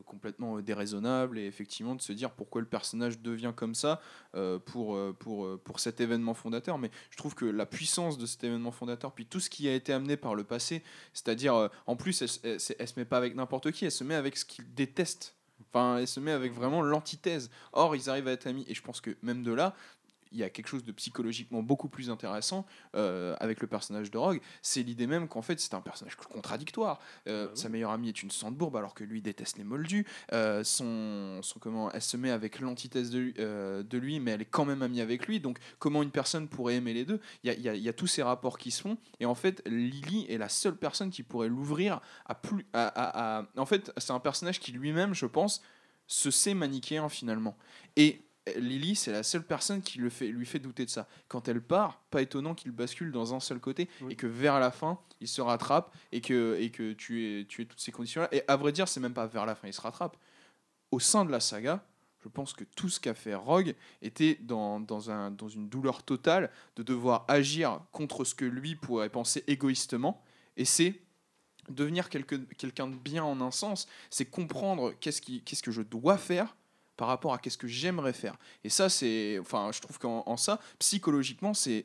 complètement déraisonnables et effectivement de se dire pourquoi le personnage devient comme ça euh, pour, euh, pour, pour cet événement fondateur. Mais je trouve que la puissance de cet événement fondateur, puis tout ce qui a été amené par le passé, c'est-à-dire euh, en plus elle, elle se met pas avec n'importe qui, elle se met avec ce qu'il déteste. Enfin, elle se met avec vraiment l'antithèse. Or, ils arrivent à être amis. Et je pense que même de là, il y a quelque chose de psychologiquement beaucoup plus intéressant euh, avec le personnage de Rogue. C'est l'idée même qu'en fait, c'est un personnage contradictoire. Euh, Sa meilleure amie est une Sandbourbe alors que lui déteste les moldus. Euh, son, son, comment, elle se met avec l'antithèse de, lui- de lui, mais elle est quand même amie avec lui. Donc, comment une personne pourrait aimer les deux? Il y a, y y tous ces rapports qui se font. Et en fait, Lily est la seule personne qui pourrait l'ouvrir à plus. À, à- à- En fait, c'est un personnage qui lui-même, je pense, se sait manichéen finalement. Et Lily, c'est la seule personne qui le fait, lui fait douter de ça. Quand elle part, pas étonnant qu'il bascule dans un seul côté Oui. et que vers la fin, il se rattrape et que, et que tu es, tu es toutes ces conditions-là. Et à vrai dire, c'est même pas vers la fin, il se rattrape. Au sein de la saga, Je pense que tout ce qu'a fait Rogue était dans, dans, un, dans une douleur totale de devoir agir contre ce que lui pourrait penser égoïstement. Et c'est devenir quelque- quelqu'un de bien en un sens, c'est comprendre qu'est-ce qui- qu'est-ce que je dois faire par rapport à qu'est-ce que j'aimerais faire. Et ça, c'est, enfin, je trouve qu'en en ça, psychologiquement, c'est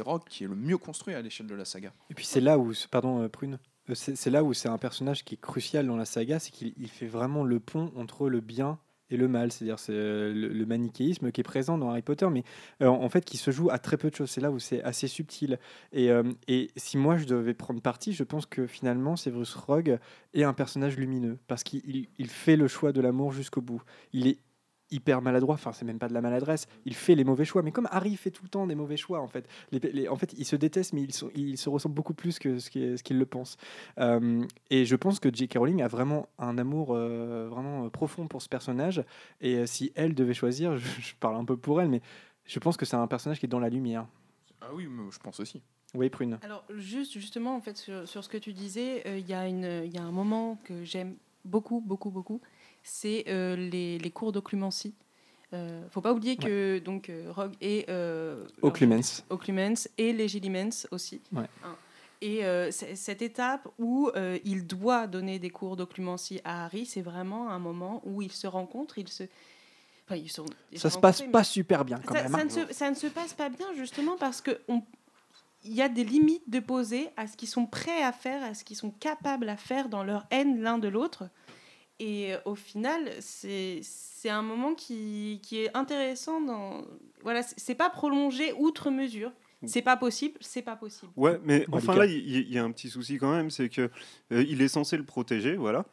Rogue qui est le mieux construit à l'échelle de la saga. Et puis c'est là où, pardon euh, Prune, Euh, c'est là où c'est un personnage qui est crucial dans la saga, c'est qu'il il fait vraiment le pont entre le bien et le mal, c'est-à-dire c'est euh, le, manichéisme qui est présent dans Harry Potter, mais en fait qui se joue à très peu de choses. C'est là où c'est assez subtil. Et, et si moi je devais prendre parti, je pense que finalement Severus Rogue est un personnage lumineux parce qu'il il- il fait le choix de l'amour jusqu'au bout. Il est hyper maladroit, enfin c'est même pas de la maladresse, il fait les mauvais choix, mais comme Harry fait tout le temps des mauvais choix en fait, les, les- en fait ils se détestent mais ils, sont, ils se ressemblent beaucoup plus que ce qu'ils ce le pensent. Euh, et je pense que J.K. Rowling a vraiment un amour euh, vraiment euh, profond pour ce personnage, et euh, si elle devait choisir, je, je parle un peu pour elle, mais je pense que c'est un personnage qui est dans la lumière. Ah oui, mais je pense aussi. Oui, Prune. Alors, juste, justement, en fait, sur, sur ce que tu disais, euh, y, il y a un moment que j'aime beaucoup, beaucoup, beaucoup. C'est euh, les, les cours d'occlumency. Euh, faut pas oublier que donc euh, Rogue et euh, Occlumens. Occlumens et Legilimens aussi. Ouais. Hein. Et euh, cette étape où euh, il doit donner des cours d'occlumency à Harry, c'est vraiment un moment où ils se rencontrent, ils se, enfin, ils sont. ils Ça sont se passe pas super bien quand ça, même. ça hein. ne se, ça ne se passe pas bien justement parce que on- il y a des limites de poser à ce qu'ils sont prêts à faire, à ce qu'ils sont capables à faire dans leur haine l'un de l'autre. Et au final, c'est c'est un moment qui, qui est intéressant. Dans... Voilà, c'est c'est pas prolongé outre mesure. C'est pas possible, c'est pas possible. Ouais, mais Bon, enfin là, il y, a un petit souci quand même, c'est que euh, il est censé le protéger, voilà.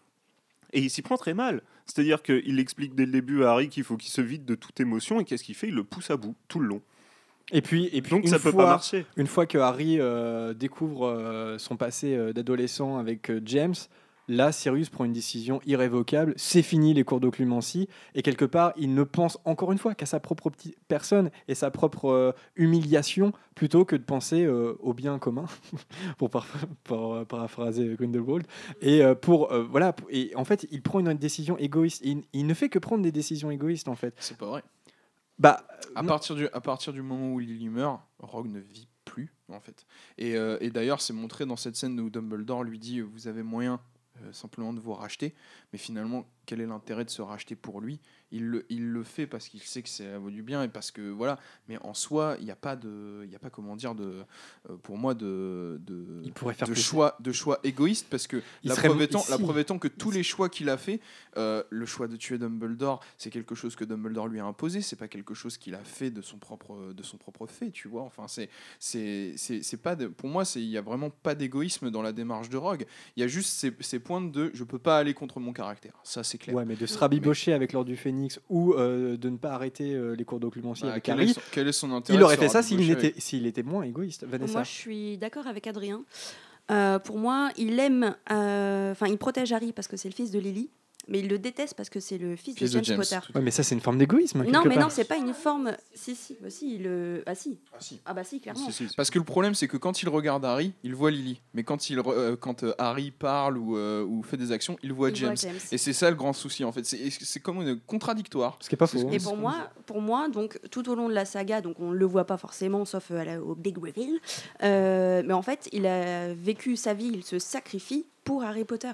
Et il s'y prend très mal. C'est-à-dire qu'il explique dès le début à Harry qu'il faut qu'il se vide de toute émotion, et qu'est-ce qu'il fait? Il le pousse à bout, tout le long. Et puis, et puis Donc une ça peut fois, pas marcher. Une fois que Harry euh, découvre euh, son passé euh, d'adolescent avec euh, James, là, Sirius prend une décision irrévocable. C'est fini les cours d'occlumency. Et quelque part, il ne pense encore une fois qu'à sa propre personne et sa propre euh, humiliation plutôt que de penser euh, au bien commun, pour, par- pour, euh, paraphraser Grindelwald. Et pour voilà. Et en fait, il prend une décision égoïste. Il, il ne fait que prendre des décisions égoïstes en fait. C'est pas vrai. Bah, À non. partir, du, à partir du moment où Lily meurt, Rogue ne vit plus, en fait. Et, euh, et d'ailleurs, c'est montré dans cette scène où Dumbledore lui dit Vous avez moyen simplement de vous racheter, mais finalement, quel est l'intérêt de se racheter pour lui il le, il le fait parce qu'il sait que ça vaut du bien et parce que voilà, mais en soi, il n'y a pas de, il y a pas comment dire de, euh, pour moi de, de, il pourrait faire de choix, de choix égoïstes parce que Il la preuve, étant, la preuve étant que tous les choix qu'il a fait, euh, le choix de tuer Dumbledore, c'est quelque chose que Dumbledore lui a imposé, c'est pas quelque chose qu'il a fait de son propre, de son propre fait, tu vois. Enfin, c'est, c'est, c'est, pas, de- pour moi, c'est, il y a vraiment pas d'égoïsme dans la démarche de Rogue. Il y a juste ces, ces points de, je peux pas aller contre mon caractère. Ça, c'est clair. Ouais, mais de se rabibocher avec l'ordre du Phénix ou euh, de ne pas arrêter euh, les cours d'occlumency Bah, avec quel, Harry, est son, quel est son intérêt il de aurait fait ça s'il était, s'il était moins égoïste. Vanessa. Moi, je suis d'accord avec Adrien. Euh, pour moi, il aime, euh, enfin, il protège Harry parce que c'est le fils de Lily, mais il le déteste parce que c'est le fils, Fils de James, James, Potter. Ouais, mais ça, c'est une forme d'égoïsme. Non, quelque mais part. non, c'est pas une forme. Si, si, bah si, il le. Ah si. Ah, si. Ah bah si, clairement. Si, si, si. Parce que le problème, c'est que quand il regarde Harry, il voit Lily. Mais quand, il, re- euh, quand euh, Harry parle ou, euh, ou fait des actions, il voit Il James. voit James. Et c'est ça le grand souci, en fait. C'est c'est comme une contradictoire. Ce qui est pas faux. hein. Et pour moi, pour moi, donc tout au long de la saga, donc on le voit pas forcément, sauf euh, à la- au Big Reveal, euh, mais en fait, il a vécu sa vie, il se sacrifie pour Harry Potter.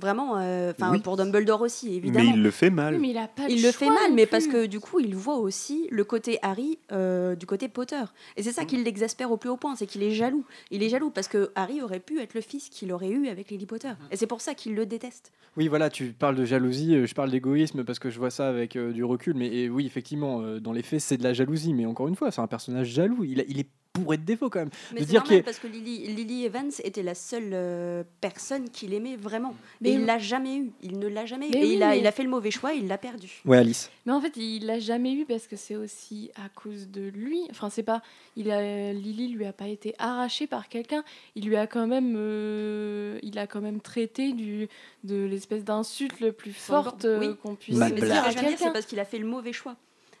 Vraiment, euh, enfin Oui. pour Dumbledore aussi, Mais évidemment. il le fait mal. Oui, mais il a pas Il de le fait mal, mais parce que du coup, il voit aussi le côté Harry euh, du côté Potter. Et c'est ça qui l'exaspère au plus haut point, c'est qu'il est jaloux. Il est jaloux parce que Harry aurait pu être le fils qu'il aurait eu avec Lily Potter. Et c'est pour ça qu'il le déteste. Oui, voilà, tu parles de jalousie, euh, je parle d'égoïsme parce que je vois ça avec euh, du recul. Mais et oui, effectivement, euh, dans les faits, c'est de la jalousie. Mais encore une fois, c'est un personnage jaloux. Il, a- il est bourré de défauts quand même. Mais De c'est dire normal parce que Lily, Lily Evans était la seule euh, personne qu'il aimait vraiment. Mais et il l'a jamais eu. Il ne l'a jamais eu. Mais et oui, il, a, mais- il a fait le mauvais choix, il l'a perdu. Ouais, Alice. Mais en fait, il l'a jamais eu parce que c'est aussi à cause de lui. Enfin, c'est pas. Il a, Lily lui a pas été arrachée par quelqu'un. Il lui a quand même. euh, il a quand même traité du, de l'espèce d'insulte le plus forte Oui. euh, qu'on puisse dire à que je viens de dire, c'est quelqu'un. parce qu'il a fait le mauvais choix.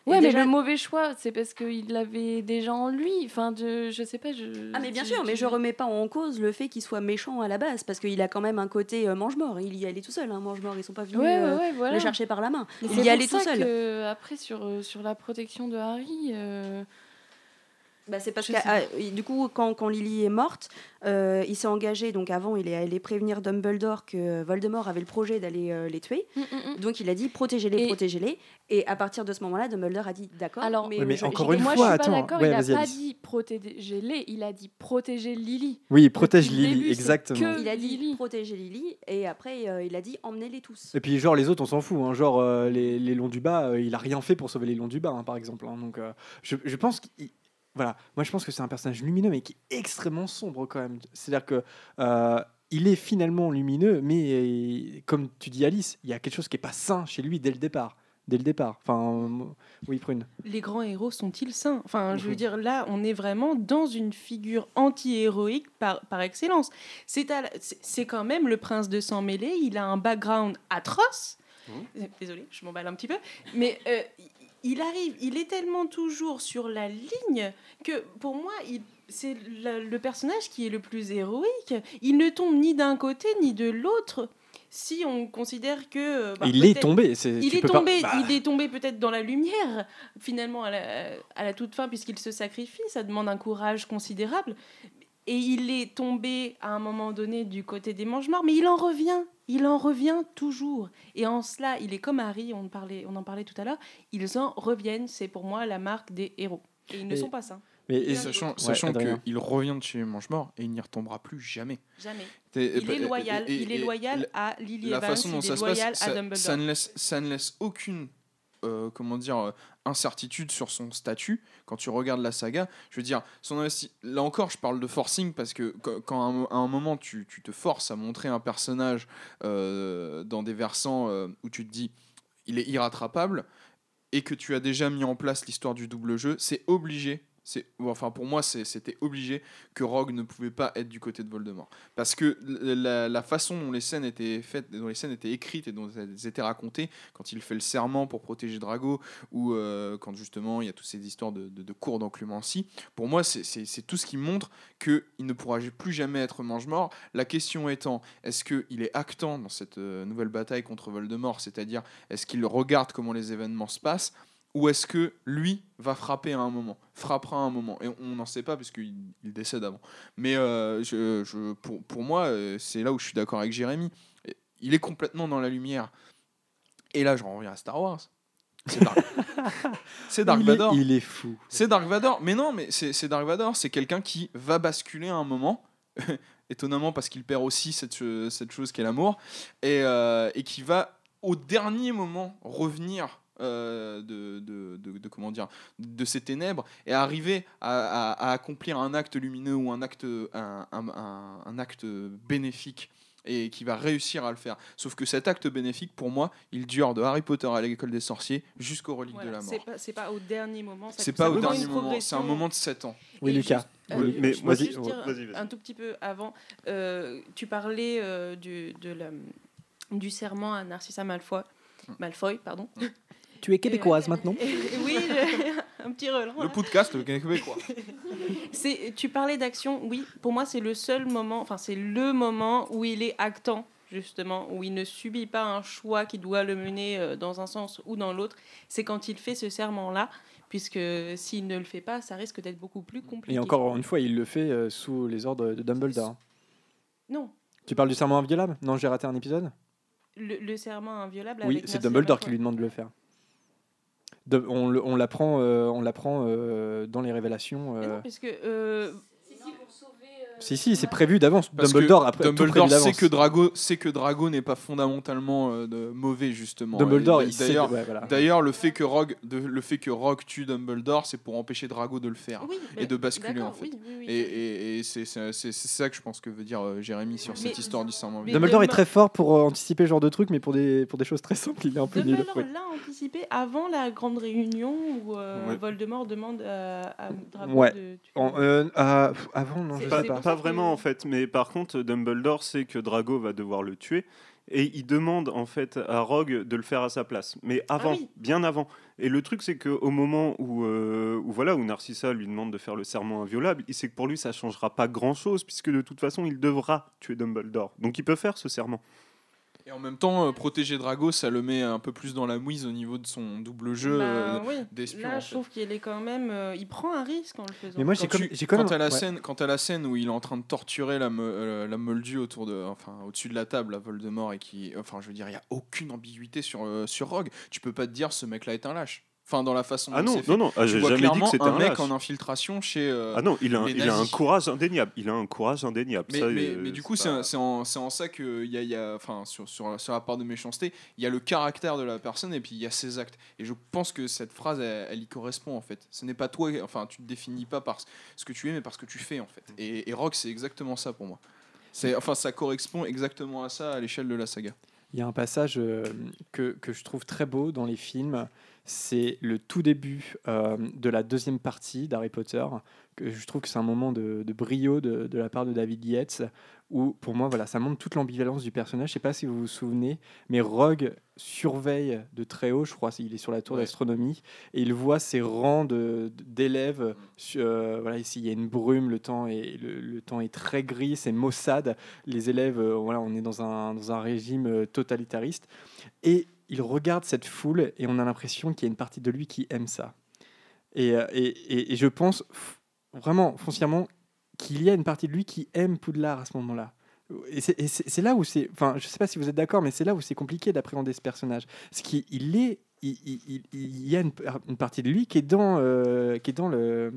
Ouais, mais le mauvais choix, c'est parce qu'il l'avait déjà en lui. Enfin, je, je sais pas. Je... Ah mais bien sûr, mais je remets pas en cause le fait qu'il soit méchant à la base, parce qu'il a quand même un côté euh, mange-mort. Il y allait tout seul, hein, mange-mort. Ils sont pas venus Ouais, ouais, euh, ouais, voilà. le chercher par la main. Mais Il y allait tout seul. que, après, sur, euh, sur la protection de Harry, euh, Bah, c'est parce que ah, du coup, quand, quand Lily est morte, euh, il s'est engagé. Donc avant, il est allé prévenir Dumbledore que Voldemort avait le projet d'aller euh, les tuer. mm, mm, mm. Donc il a dit protégez-les, Et- protégez-les. Et à partir de ce moment-là, Dumbledore a dit d'accord. Alors, Oui, mais je- encore une moi, fois, je suis attends, pas d'accord. ouais, il a vas-y, pas Alice. dit protéger-les, il a dit protéger Lily. Oui, protège Lily, début, exactement. que- il a dit Lily. protégez Lily. Et après, euh, il a dit emmenez-les tous. Et puis genre les autres on s'en fout, hein. genre euh, les, les longs du bas, euh, il a rien fait pour sauver les longs du bas hein, par exemple. hein. Donc euh, je, je pense qu'il voilà, moi je pense que c'est un personnage lumineux mais qui est extrêmement sombre quand même. C'est-à-dire que euh, il est finalement lumineux, mais euh, comme tu dis Alice, il y a quelque chose qui est pas sain chez lui dès le départ, dès le départ. Enfin euh, oui prune. Les grands héros sont-ils sains? Enfin, je veux Mhm. dire, là, on est vraiment dans une figure anti-héroïque par, par excellence. C'est quand même le prince de sang mêlé, il a un background atroce. Euh, Désolée, je m'emballe un petit peu. Mais euh, il arrive, il est tellement toujours sur la ligne que pour moi, il- c'est le, le personnage qui est le plus héroïque. Il ne tombe ni d'un côté ni de l'autre. Si on considère que... euh, bah, il est tombé, c'est il est pas- tombé, bah, il est tombé peut-être dans la lumière finalement à la, à la toute fin puisqu'il se sacrifie. Ça demande un courage considérable. Et il est tombé à un moment donné du côté des mange-morts, mais il en revient. Il en revient toujours. Et en cela, il est comme Harry, on, parlait, on en parlait tout à l'heure, ils en reviennent. C'est pour moi la marque des héros. Et ils ne Et- sont pas sains. mais et- Ouais, Sachant, Ouais, sachant Adrien. qu'il revient de chez Mange-Mort et il n'y retombera plus jamais. Jamais. Il est et- loyal. et- il est et- loyal la- à Lily la Evans. façon dont il ça est se loyal passe, à ça, Dumbledore. ça ne laisse, ça ne laisse aucune euh, comment dire, euh, incertitude sur son statut. Quand tu regardes la saga, je veux dire, là encore, je parle de forcing parce que quand à un, moment tu, te forces à montrer un personnage euh, dans des versants où tu te dis il est irrattrapable et que tu as déjà mis en place l'histoire du double jeu, c'est obligé. C'est, enfin pour moi c'était obligé que Rogue ne pouvait pas être du côté de Voldemort. Parce que la, façon dont les scènes étaient faites dont les scènes étaient écrites et dont elles étaient racontées quand il fait le serment pour protéger Drago ou euh, quand justement il y a toutes ces histoires de, de, cours d'enclumency pour moi c'est- tout ce qui montre qu'il ne pourra plus jamais être mange-mort. La question étant est-ce qu'il est actant dans cette euh, nouvelle bataille contre Voldemort c'est-à-dire est-ce qu'il regarde comment les événements se passent? Ou est-ce que lui va frapper à un moment, frappera à un moment Et on n'en sait pas parce qu'il il décède avant. Mais euh, je, je- pour, pour moi, euh, c'est là où je suis d'accord avec Jérémy. Il est complètement dans la lumière. Et là, je reviens à Star Wars. C'est Dark, c'est Dark il, est, Vador. il est fou. C'est Dark Vador. Mais non, mais c'est c'est Dark Vador. C'est quelqu'un qui va basculer à un moment. Étonnamment parce qu'il perd aussi cette, cette chose qu'est l'amour. Et, euh, et qui va au dernier moment revenir euh, de, de, de- de- comment dire de ces ténèbres et arriver à, à- à accomplir un acte lumineux ou un acte un, un- un- un acte bénéfique et qui va réussir à le faire. Sauf que cet acte bénéfique, pour moi, il dure de Harry Potter à l'école des sorciers jusqu'aux reliques Voilà, de la mort. c'est pas, pas au dernier moment. C'est pas au dernier moment, c'est un moment de 7 ans. Oui Et Lucas. juste, Oui, euh, mais moi, vas-y, vas-y. un tout petit peu avant. euh, tu parlais euh, du, de la, du serment à Narcissa Malfoy. Malfoy, pardon. Tu es québécoise maintenant Oui, un petit relent. Le là. podcast, le québécois. C'est, tu parlais d'action, oui. Pour moi, c'est le seul moment, enfin, c'est le moment où il est actant, justement, où il ne subit pas un choix qui doit le mener euh, dans un sens ou dans l'autre. C'est quand il fait ce serment-là, puisque s'il ne le fait pas, ça risque d'être beaucoup plus compliqué. Et encore une fois, il le fait euh, sous les ordres de Dumbledore. Non, Tu parles du serment inviolable? Non, j'ai raté un épisode? Le, le serment inviolable. Oui, avec c'est Dumbledore qui lui demande de le faire. De- on le- on l'apprend euh, on l'apprend euh, dans les révélations. Mais euh. non, puisque euh, Si, si, c'est prévu d'avance. Parce Dumbledore que a pré- tout Dumbledore sait que Drago, sait que Drago n'est pas fondamentalement euh, de- mauvais justement. Dumbledore, Et il sait. D'ailleurs, ouais, voilà. d'ailleurs, le fait que Rogue, de- le fait que Rogue tue Dumbledore, c'est pour empêcher Drago de le faire oui, et de basculer en fait. oui, oui, oui. Et, et- et c'est, c'est- c'est- c'est ça que je pense que veut dire euh, Jérémy sur Mais- cette histoire du serment. Dumbledore est très fort pour euh, anticiper ce genre de trucs, mais pour des, pour des choses très simples, il est un peu nul. Dumbledore ouais. l'a anticipé avant la grande réunion où euh, Ouais. Voldemort demande à, à Drago Ouais. de avant, non, je sais Pas, pas. vraiment en fait, mais par contre Dumbledore sait que Drago va devoir le tuer et il demande en fait à Rogue de le faire à sa place. Mais avant, oui. bien avant. Et le truc, c'est qu'au moment où, euh, où, voilà, où Narcissa lui demande de faire le serment inviolable, il sait que pour lui, ça changera pas grand-chose, puisque de toute façon, il devra tuer Dumbledore. Donc il peut faire ce serment. Et en même temps, euh, protéger Drago, ça le met un peu plus dans la mouise au niveau de son double jeu Bah, euh, oui. d'espion. Là, en je trouve qu'il est quand même. euh, il prend un risque en le faisant. Mais moi, j'ai Quand comme- tu- j'ai quand quant même- à la ouais. scène, quant à la scène où il est en train de torturer la, me- euh, la Moldue autour de, enfin, au-dessus de la table, à Voldemort, et qui, enfin, je veux dire, il y a aucune ambiguïté sur euh, sur Rogue. Tu peux pas te dire ce mec-là est un lâche. Enfin, dans la façon Ah dont non, c'est fait. non, non, ah, j'ai vois jamais dit que clairement c'était un un mec lâche. en infiltration chez. euh, Ah non, il a, un, les il a un nazis. courage indéniable. Il a un courage indéniable. Mais, Ça, mais, euh, mais du coup, c'est pas- en, c'est en ça que il y a, il y a- enfin, sur, sur, sur la part de méchanceté, il y a le caractère de la personne et puis il y a ses actes. Et je pense que cette phrase, elle, elle y correspond en fait. Ce n'est pas toi, enfin, tu te définis pas par ce que tu es, mais par ce que tu fais en fait. Et, et Rock, c'est exactement ça pour moi. C'est, enfin, ça correspond exactement à ça à l'échelle de la saga. Il y a un passage euh, que, que je trouve très beau dans les films. C'est le tout début euh, de la deuxième partie d'Harry Potter. Que je trouve que c'est un moment de, de brio de, de la part de David Yates, où pour moi, voilà, ça montre toute l'ambivalence du personnage. Je sais pas si vous vous souvenez, mais Rogue surveille de très haut, je crois, il est sur la tour Ouais. d'astronomie, et il voit ses rangs d'élèves. euh, voilà, ici, il y a une brume, le temps est, le, le temps est très gris, c'est maussade. Les élèves, euh, voilà, on est dans un, dans un régime totalitariste. Et il regarde cette foule et on a l'impression qu'il y a une partie de lui qui aime ça. Et, euh, et, et- je pense vraiment, foncièrement, qu'il y a une partie de lui qui aime Poudlard à ce moment-là. Et c'est- là où c'est. Enfin, je sais pas si vous êtes d'accord, mais c'est là où c'est compliqué d'appréhender ce personnage. Parce qu'il il est. Il, il- il- il y a une, par- une partie de lui qui est dans, euh, qui est dans le,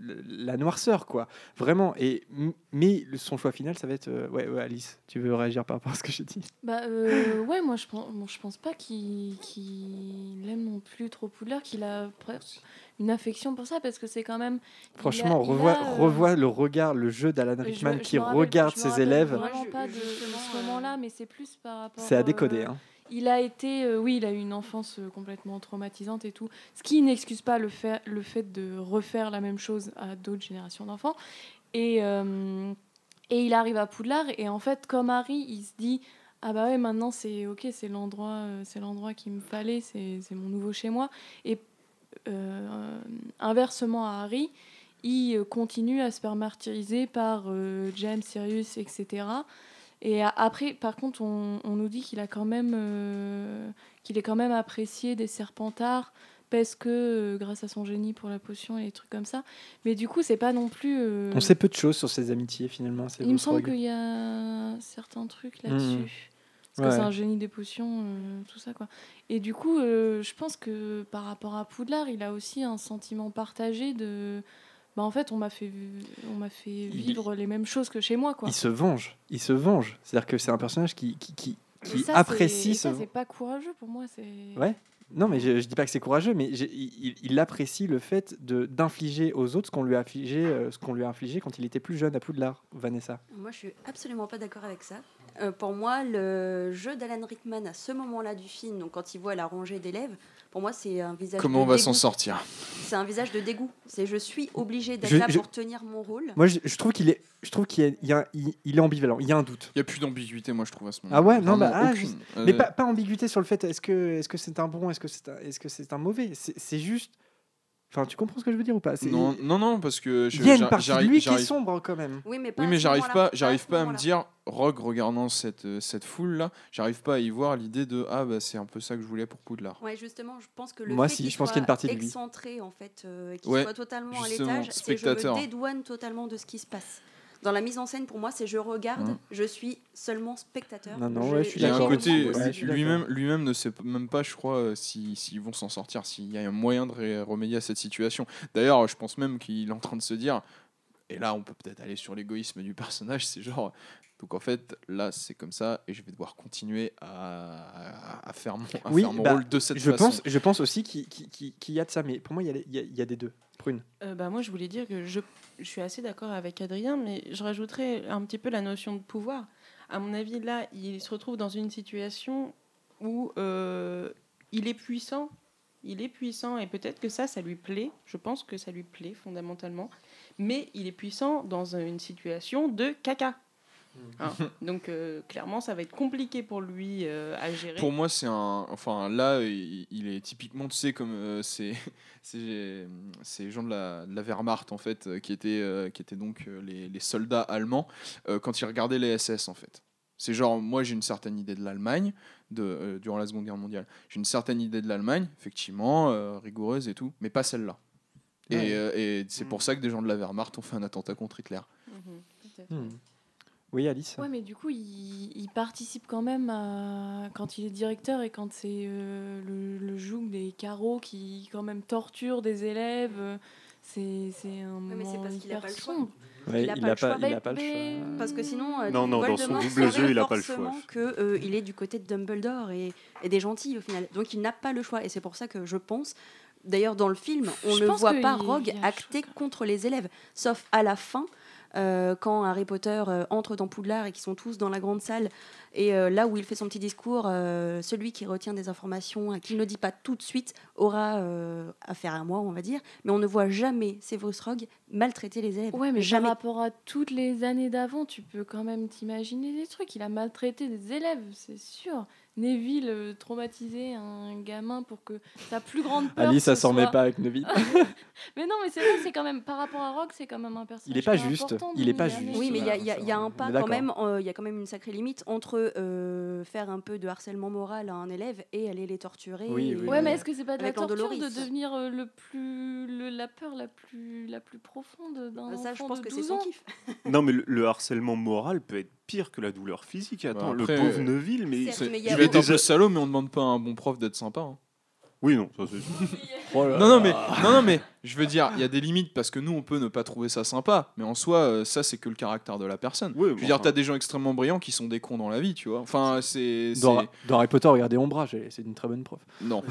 le- la noirceur, quoi. Vraiment. Et, mais son choix final, ça va être. euh, ouais, ouais, Alice, tu veux réagir par rapport à ce que j'ai dit Bah euh, ouais, moi je pense, bon, je pense pas qu'il qu'il aime non plus trop Poudlard, qu'il a presque une affection pour ça parce que c'est quand même. a- Franchement, revois, a, euh, revois le regard, le jeu d'Alan Rickman je qui rappelle- regarde ses élèves. Vraiment Moi, je- pas de, de justement, ce moment-là, mais c'est plus par rapport. C'est à décoder. euh, Hein. Il a été, euh, oui, il a eu une enfance euh, complètement traumatisante et tout. Ce qui n'excuse pas le fait, le fait de refaire la même chose à d'autres générations d'enfants. Et, euh, et il arrive à Poudlard et en fait, comme Harry, il se dit ah bah ouais, maintenant c'est ok, c'est l'endroit, c'est l'endroit qu'il me fallait, c'est mon nouveau chez moi. Et inversement à Harry, il continue à se faire martyriser par James, Sirius, etc. Et après, par contre, on, on nous dit qu'il a quand même, euh, qu'il est quand même apprécié des Serpentards parce que euh, grâce à son génie pour la potion et des trucs comme ça. Mais du coup, c'est pas non plus. euh, On sait peu de choses sur ses amitiés finalement. il me semble qu'il y a certains trucs là-dessus. Mhm. Parce que c'est un génie des potions, tout ça quoi. Et du coup, je pense que par rapport à Poudlard, il a aussi un sentiment partagé de. Bah en fait, on m'a fait, on m'a fait Il- vivre les mêmes choses que chez moi quoi. Il se venge. Il se venge. C'est-à-dire que c'est un personnage qui, qui, qui, qui ça, apprécie c'est- et ce. ça, c'est pas courageux pour moi. C'est. Ouais. Non, mais je, je dis pas que c'est courageux, mais il- il apprécie le fait de d'infliger aux autres ce qu'on lui a infligé, euh, ce qu'on lui a infligé quand il était plus jeune à Poudlard, Vanessa. Moi, je suis absolument pas d'accord avec ça. Euh, pour moi, le jeu d'Alan Rickman à ce moment-là du film, donc quand il voit la rangée d'élèves, pour moi, c'est un visage Comment de on va s'en sortir C'est un visage de dégoût. C'est je suis obligé d'être là je- pour tenir mon rôle. Moi, je, je trouve qu'il est, je trouve qu'il y a- il y a- il- il est ambivalent. Il y a un doute. Il y a plus d'ambiguïté, moi je trouve à ce moment. Ah ouais, non, bah, ah, juste- Euh, Mais pas, pas ambiguïté sur le fait est-ce que est-ce que c'est un bon, est-ce que c'est un, est-ce que c'est un mauvais? C'est c'est juste. Enfin, tu comprends ce que je veux dire ou pas? Non, non, non, parce que je- Il y a une partie de lui qui est sombre quand même. Oui, mais Oui, j'arrive pas, j'arrive pas à me dire, Rogue, regardant cette, cette foule là, j'arrive pas à y voir l'idée de ah bah c'est un peu ça que je voulais pour Poudlard. Ouais, justement, je pense que le Moi, fait si, qu'il je pense qu'il y a une partie de lui. excentré, en fait, euh, qu'il Ouais, soit totalement à l'étage, c'est je me dédouane totalement de ce qui se passe. Dans la mise en scène, pour moi, c'est je regarde, Mhm. je suis seulement spectateur. Non, non, ouais, je suis Il y a un d'accord. côté, Ouais, suis lui-même, d'accord. lui-même ne sait même pas, je crois, euh, si- s'ils vont s'en sortir, s'il y a un moyen de remédier à cette situation. D'ailleurs, je pense même qu'il est en train de se dire, et là on peut peut-être aller sur l'égoïsme du personnage, c'est genre, donc en fait, là c'est comme ça, et je vais devoir continuer à, à faire mon, à Oui, faire mon bah, rôle de cette Je façon. pense, je pense aussi qu'il y a de ça, mais pour moi, il y a, les- il y a- il y a des deux. Prune. Euh, bah, moi, je voulais dire que je, je suis assez d'accord avec Adrien, mais je rajouterais un petit peu la notion de pouvoir. À mon avis, là, il se retrouve dans une situation où euh, il est puissant. Il est puissant et peut-être que ça, ça lui plaît. Je pense que ça lui plaît fondamentalement. Mais il est puissant dans une situation de caca. Hein. Donc euh, clairement, ça va être compliqué pour lui euh, à gérer. Pour moi, c'est un. Enfin, là, il, il est typiquement, tu sais, comme euh, c'est ces gens de la, de la Wehrmacht, en fait, qui étaient, qui étaient donc les, les soldats allemands, quand ils regardaient les SS, en fait. C'est genre, moi, j'ai une certaine idée de l'Allemagne de, durant la Seconde Guerre mondiale. J'ai une certaine idée de l'Allemagne, effectivement, rigoureuse et tout, mais pas celle-là. Et, Ouais. euh, et c'est Mm. pour ça que des gens de la Wehrmacht ont fait un attentat contre Hitler. Mhm, tout à fait. Hmm. Oui, Alice Ouais, mais du coup, il, il participe quand même à, quand il est directeur et quand c'est euh, le, le joug des carreaux qui quand même torture des élèves. euh, C'est c'est un Ouais, mais c'est parce qu'il a hyper pas le choix. sombre. Ouais, Il a il pas a le choix. pas, il a Mais- pas le choix. Parce que sinon, euh, Non, non, dans son double jeu, il a pas le choix. que euh, il est du côté de Dumbledore et, et des gentils au final. Donc il n'a pas le choix et c'est pour ça que je pense. D'ailleurs, dans le film, on Je ne voit pas Rogue acter contre les élèves, sauf à la fin. euh, quand Harry Potter euh, entre dans Poudlard et qu'ils sont tous dans la grande salle, et euh, là où il fait son petit discours, celui qui retient des informations, euh, qu'il ne dit pas tout de suite, aura affaire à moi, on va dire. Mais on ne voit jamais Severus Rogue maltraiter les élèves. Ouais, mais jamais. par rapport à toutes les années d'avant, tu peux quand même t'imaginer des trucs. Il a maltraité des élèves, c'est sûr. Neville euh, traumatisé un gamin pour que sa plus grande peur. Alice, ça s'en met soit- pas avec Neville. Mais non, mais c'est vrai, c'est quand même par rapport à Rogue, c'est quand même un personnage. Il est pas juste, il est pas juste. Oui, mais il y a, Voilà, il y a- il y a un pas quand même, euh, il y a quand même une sacrée limite entre euh, faire un peu de harcèlement moral à un élève et aller les torturer. Oui, Ouais, mais est-ce que c'est pas de la torture de devenir euh, le plus, le- la peur la plus, la plus profonde d'un Ça, je enfant pense de que c'est 12 son ans kiff. Non, mais le, le harcèlement moral peut être pire que la douleur physique. Attends, Bah, après, le pauvre euh, Neville, mais. Certes, C'est- mais il y Il a va être un déjà- peu salaud, mais on demande pas à un bon prof d'être sympa. hein. Oui, non, ça c'est sûr. Oh Non, non, mais, non, non, mais je veux dire, il y a des limites parce que nous, on peut ne pas trouver ça sympa, mais en soi, euh, ça, c'est que le caractère de la personne. Oui, Je veux dire, t'as des gens extrêmement brillants qui sont des cons dans la vie, tu vois. Enfin, c'est. Dans, c'est- dans Harry Potter, regardez Ombrage, elle- c'est une très bonne prof. Non.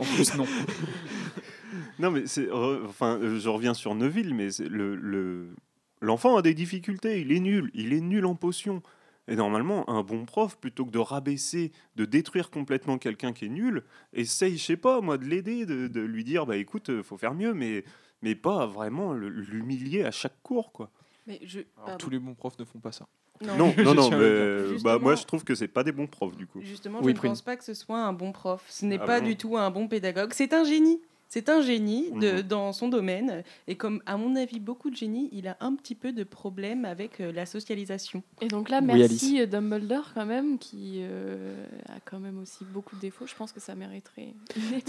en plus, non. Non, mais c'est. re- Enfin, euh, je reviens sur Neville, mais c'est le. le- L'enfant a des difficultés, il est nul, il est nul en potion. Et normalement, un bon prof, plutôt que de rabaisser, de détruire complètement quelqu'un qui est nul, essaye, je sais pas, moi, de l'aider, de, de lui dire, bah écoute, euh, faut faire mieux, mais, mais pas vraiment l'humilier à chaque cours, quoi. Mais je. Alors, pardon. tous les bons profs ne font pas ça. Non. Non, non, mais bah, moi je trouve que c'est pas des bons profs, du coup. Justement, Oui, je ne pense pas que ce soit un bon prof. Ce n'est Ah pas bon du tout un bon pédagogue. C'est un génie. C'est un génie de- Mhm. dans son domaine. Et comme, à mon avis, beaucoup de génies, il a un petit peu de problème avec euh, la socialisation. Et donc là, merci euh, Dumbledore quand même, qui euh, a quand même aussi beaucoup de défauts. Je pense que ça mériterait.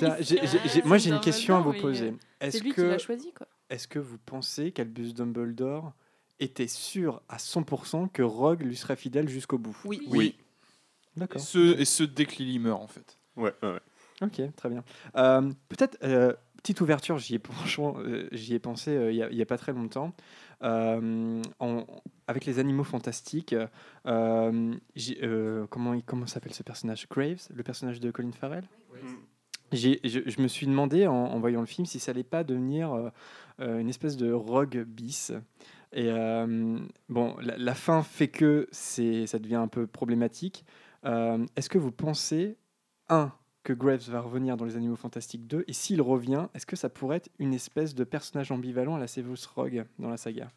moi, j'ai une Dumbledore, question à vous poser. C'est Est-ce lui qui que, l'a choisi, quoi. est que vous pensez qu'Albus Dumbledore était sûr à 100% que Rogue lui serait fidèle jusqu'au bout? Oui. Oui. Et D'accord. ce, et ce dès que Lily meurt, en fait. Ouais, ouais, ouais. Ok, très bien. Euh, Peut-être, euh, petite ouverture, j'y ai, franchement, euh, j'y ai pensé il n'y a, pas très longtemps. En- avec les animaux fantastiques, comment, comment s'appelle ce personnage? Graves, le personnage de Colin Farrell? Je, je me suis demandé en, en voyant le film si ça allait pas devenir euh, une espèce de rogue bis. Et euh, bon, la, la fin fait que c'est, ça devient un peu problématique. Euh, est-ce que vous pensez, un, que Graves va revenir dans les Animaux Fantastiques 2 Et s'il revient, est-ce que ça pourrait être une espèce de personnage ambivalent à la Severus Rogue dans la saga?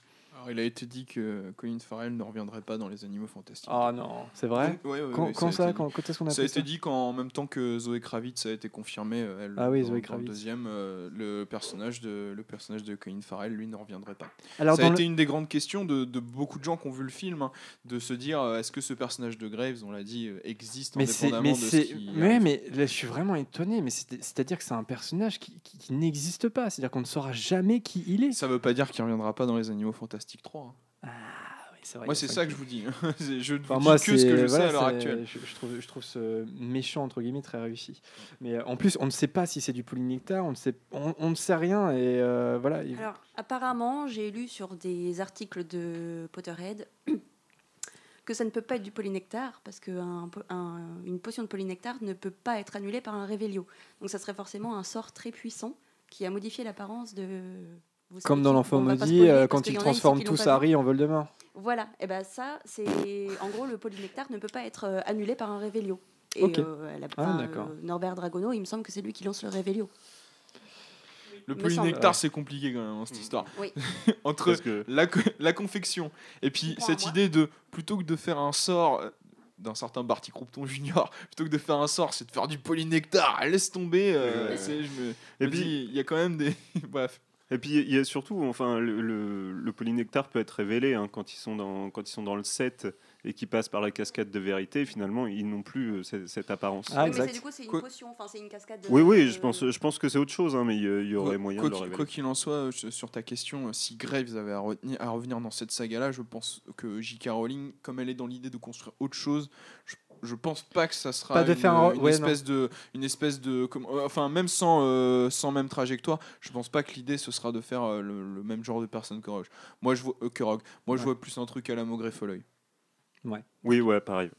Alors, il a été dit que Colin Farrell ne reviendrait pas dans les animaux fantastiques. Oh non, c'est vrai ouais, ouais, Quand, ça, quand, quand est-ce qu'on a Ça a été dit qu'en même temps que Zoé Kravitz a été confirmée, euh, elle, Ah oui, dans, Zoé dans Kravitz. le deuxième, euh, le personnage de le personnage de Colin Farrell, lui, ne reviendrait pas. Alors, ça a le- été une des grandes questions de, de beaucoup de gens qui ont vu le film, hein, de se dire euh, est-ce que ce personnage de Graves, on l'a dit, existe Mais indépendamment mais de ce qui arrive mais là, je suis vraiment étonné. Mais c'est, c'est-à-dire que c'est un personnage qui, qui- qui n'existe pas. C'est-à-dire qu'on ne saura jamais qui il est. Ça veut pas dire qu'il reviendra pas dans les Animaux Fantastiques 3. hein. Ah, oui, c'est vrai. Moi, c'est ça que je vous dis. C'est- je ne Enfin, vous moi, que ce que je voilà, sais à l'heure actuelle. Je, je trouve, je trouve ce méchant entre guillemets très réussi. Mais euh, en plus, on ne sait pas si c'est du polynectar, on ne sait, on, on ne sait rien et euh, voilà. il- Alors, apparemment, j'ai lu sur des articles de Potterhead que ça ne peut pas être du polynectar, parce qu'une une potion de polynectar ne peut pas être annulée par un révélio. Donc ça serait forcément un sort très puissant qui a modifié l'apparence de... vous Comme dans l'enfant maudit, euh, quand qui l'ont tous. Harry en Voldemort. Voilà, et ben ça, c'est en gros le polynectar ne peut pas être euh, annulé par un révélio. Et euh, la- Ah, euh, Norbert Dragono, il me semble que c'est lui qui lance le révélio. Le polynectar, c'est compliqué quand même, hein, cette histoire. Oui. Entre que la, co- la confection et puis cette idée de plutôt que de faire un sort euh, d'un certain Barty Croupton Junior, plutôt que de faire un sort, c'est de faire du polynectar. Laisse tomber. euh, Ouais. c'est- je me, Et me puis- il y a quand même des. Bref. Et puis il y a surtout, enfin, le, le, le polynectar peut être révélé hein, quand ils sont dans quand ils sont dans le set et qu'ils passent par la cascade de vérité. Finalement, ils n'ont plus euh, cette, cette apparence. Ah, mais exact. c'est- du coup, c'est une Quoi- potion, enfin, c'est une cascade. de- oui, oui, je pense, je pense que c'est autre chose, hein, mais il y, aurait Quoi- moyen quoi de le qu'il- révéler. Quoi qu'il en soit, euh, sur ta question, euh, si Graves avait à, retenir- à revenir dans cette saga-là, je pense que J.K. Rowling, comme elle est dans l'idée de construire autre chose, je, je pense pas que ça sera Pas de une, faire un- une ouais, espèce de, une espèce de, comme- euh, enfin même sans, euh, sans même trajectoire, je pense pas que l'idée ce sera de faire euh, le, le même genre de personne que Rogue. Moi je vois euh, que Rogue. Moi je Ouais. vois plus un truc à la Maugrey Folloy. Oui, ouais, pareil.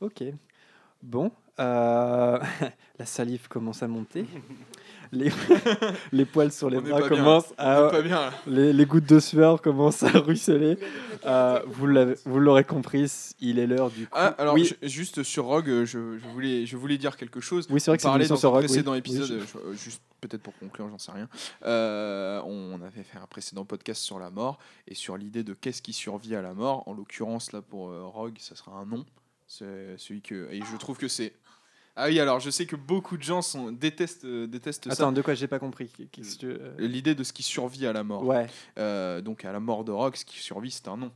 Ok. Bon. euh, la salive commence à monter. Les, les poils sur les On bras commencent On à. est pas bien là. Les, les gouttes de sueur commencent à ruisseler. Euh, vous l'avez- vous l'aurez compris, il est l'heure du coup. Ah, alors oui, juste sur Rogue, euh, je, je voulais, je voulais dire quelque chose. oui c'est vrai que c'est dans sur Rogue. précédent Oui, épisode, je- euh, je- juste peut-être pour conclure, j'en sais rien. euh, on avait fait un précédent podcast sur la mort et sur l'idée de qu'est-ce qui survit à la mort. En l'occurrence, là pour euh, Rogue, ça sera un nom. C'est celui que et je trouve que c'est. Ah oui, alors je sais que beaucoup de gens sont, détestent, euh, détestent Attends, de quoi j'ai pas compris? Qu'est-ce que tu- ça. L'idée de ce qui survit à la mort. Ouais. Euh, donc à la mort de Rogue, ce qui survit, c'est un nom.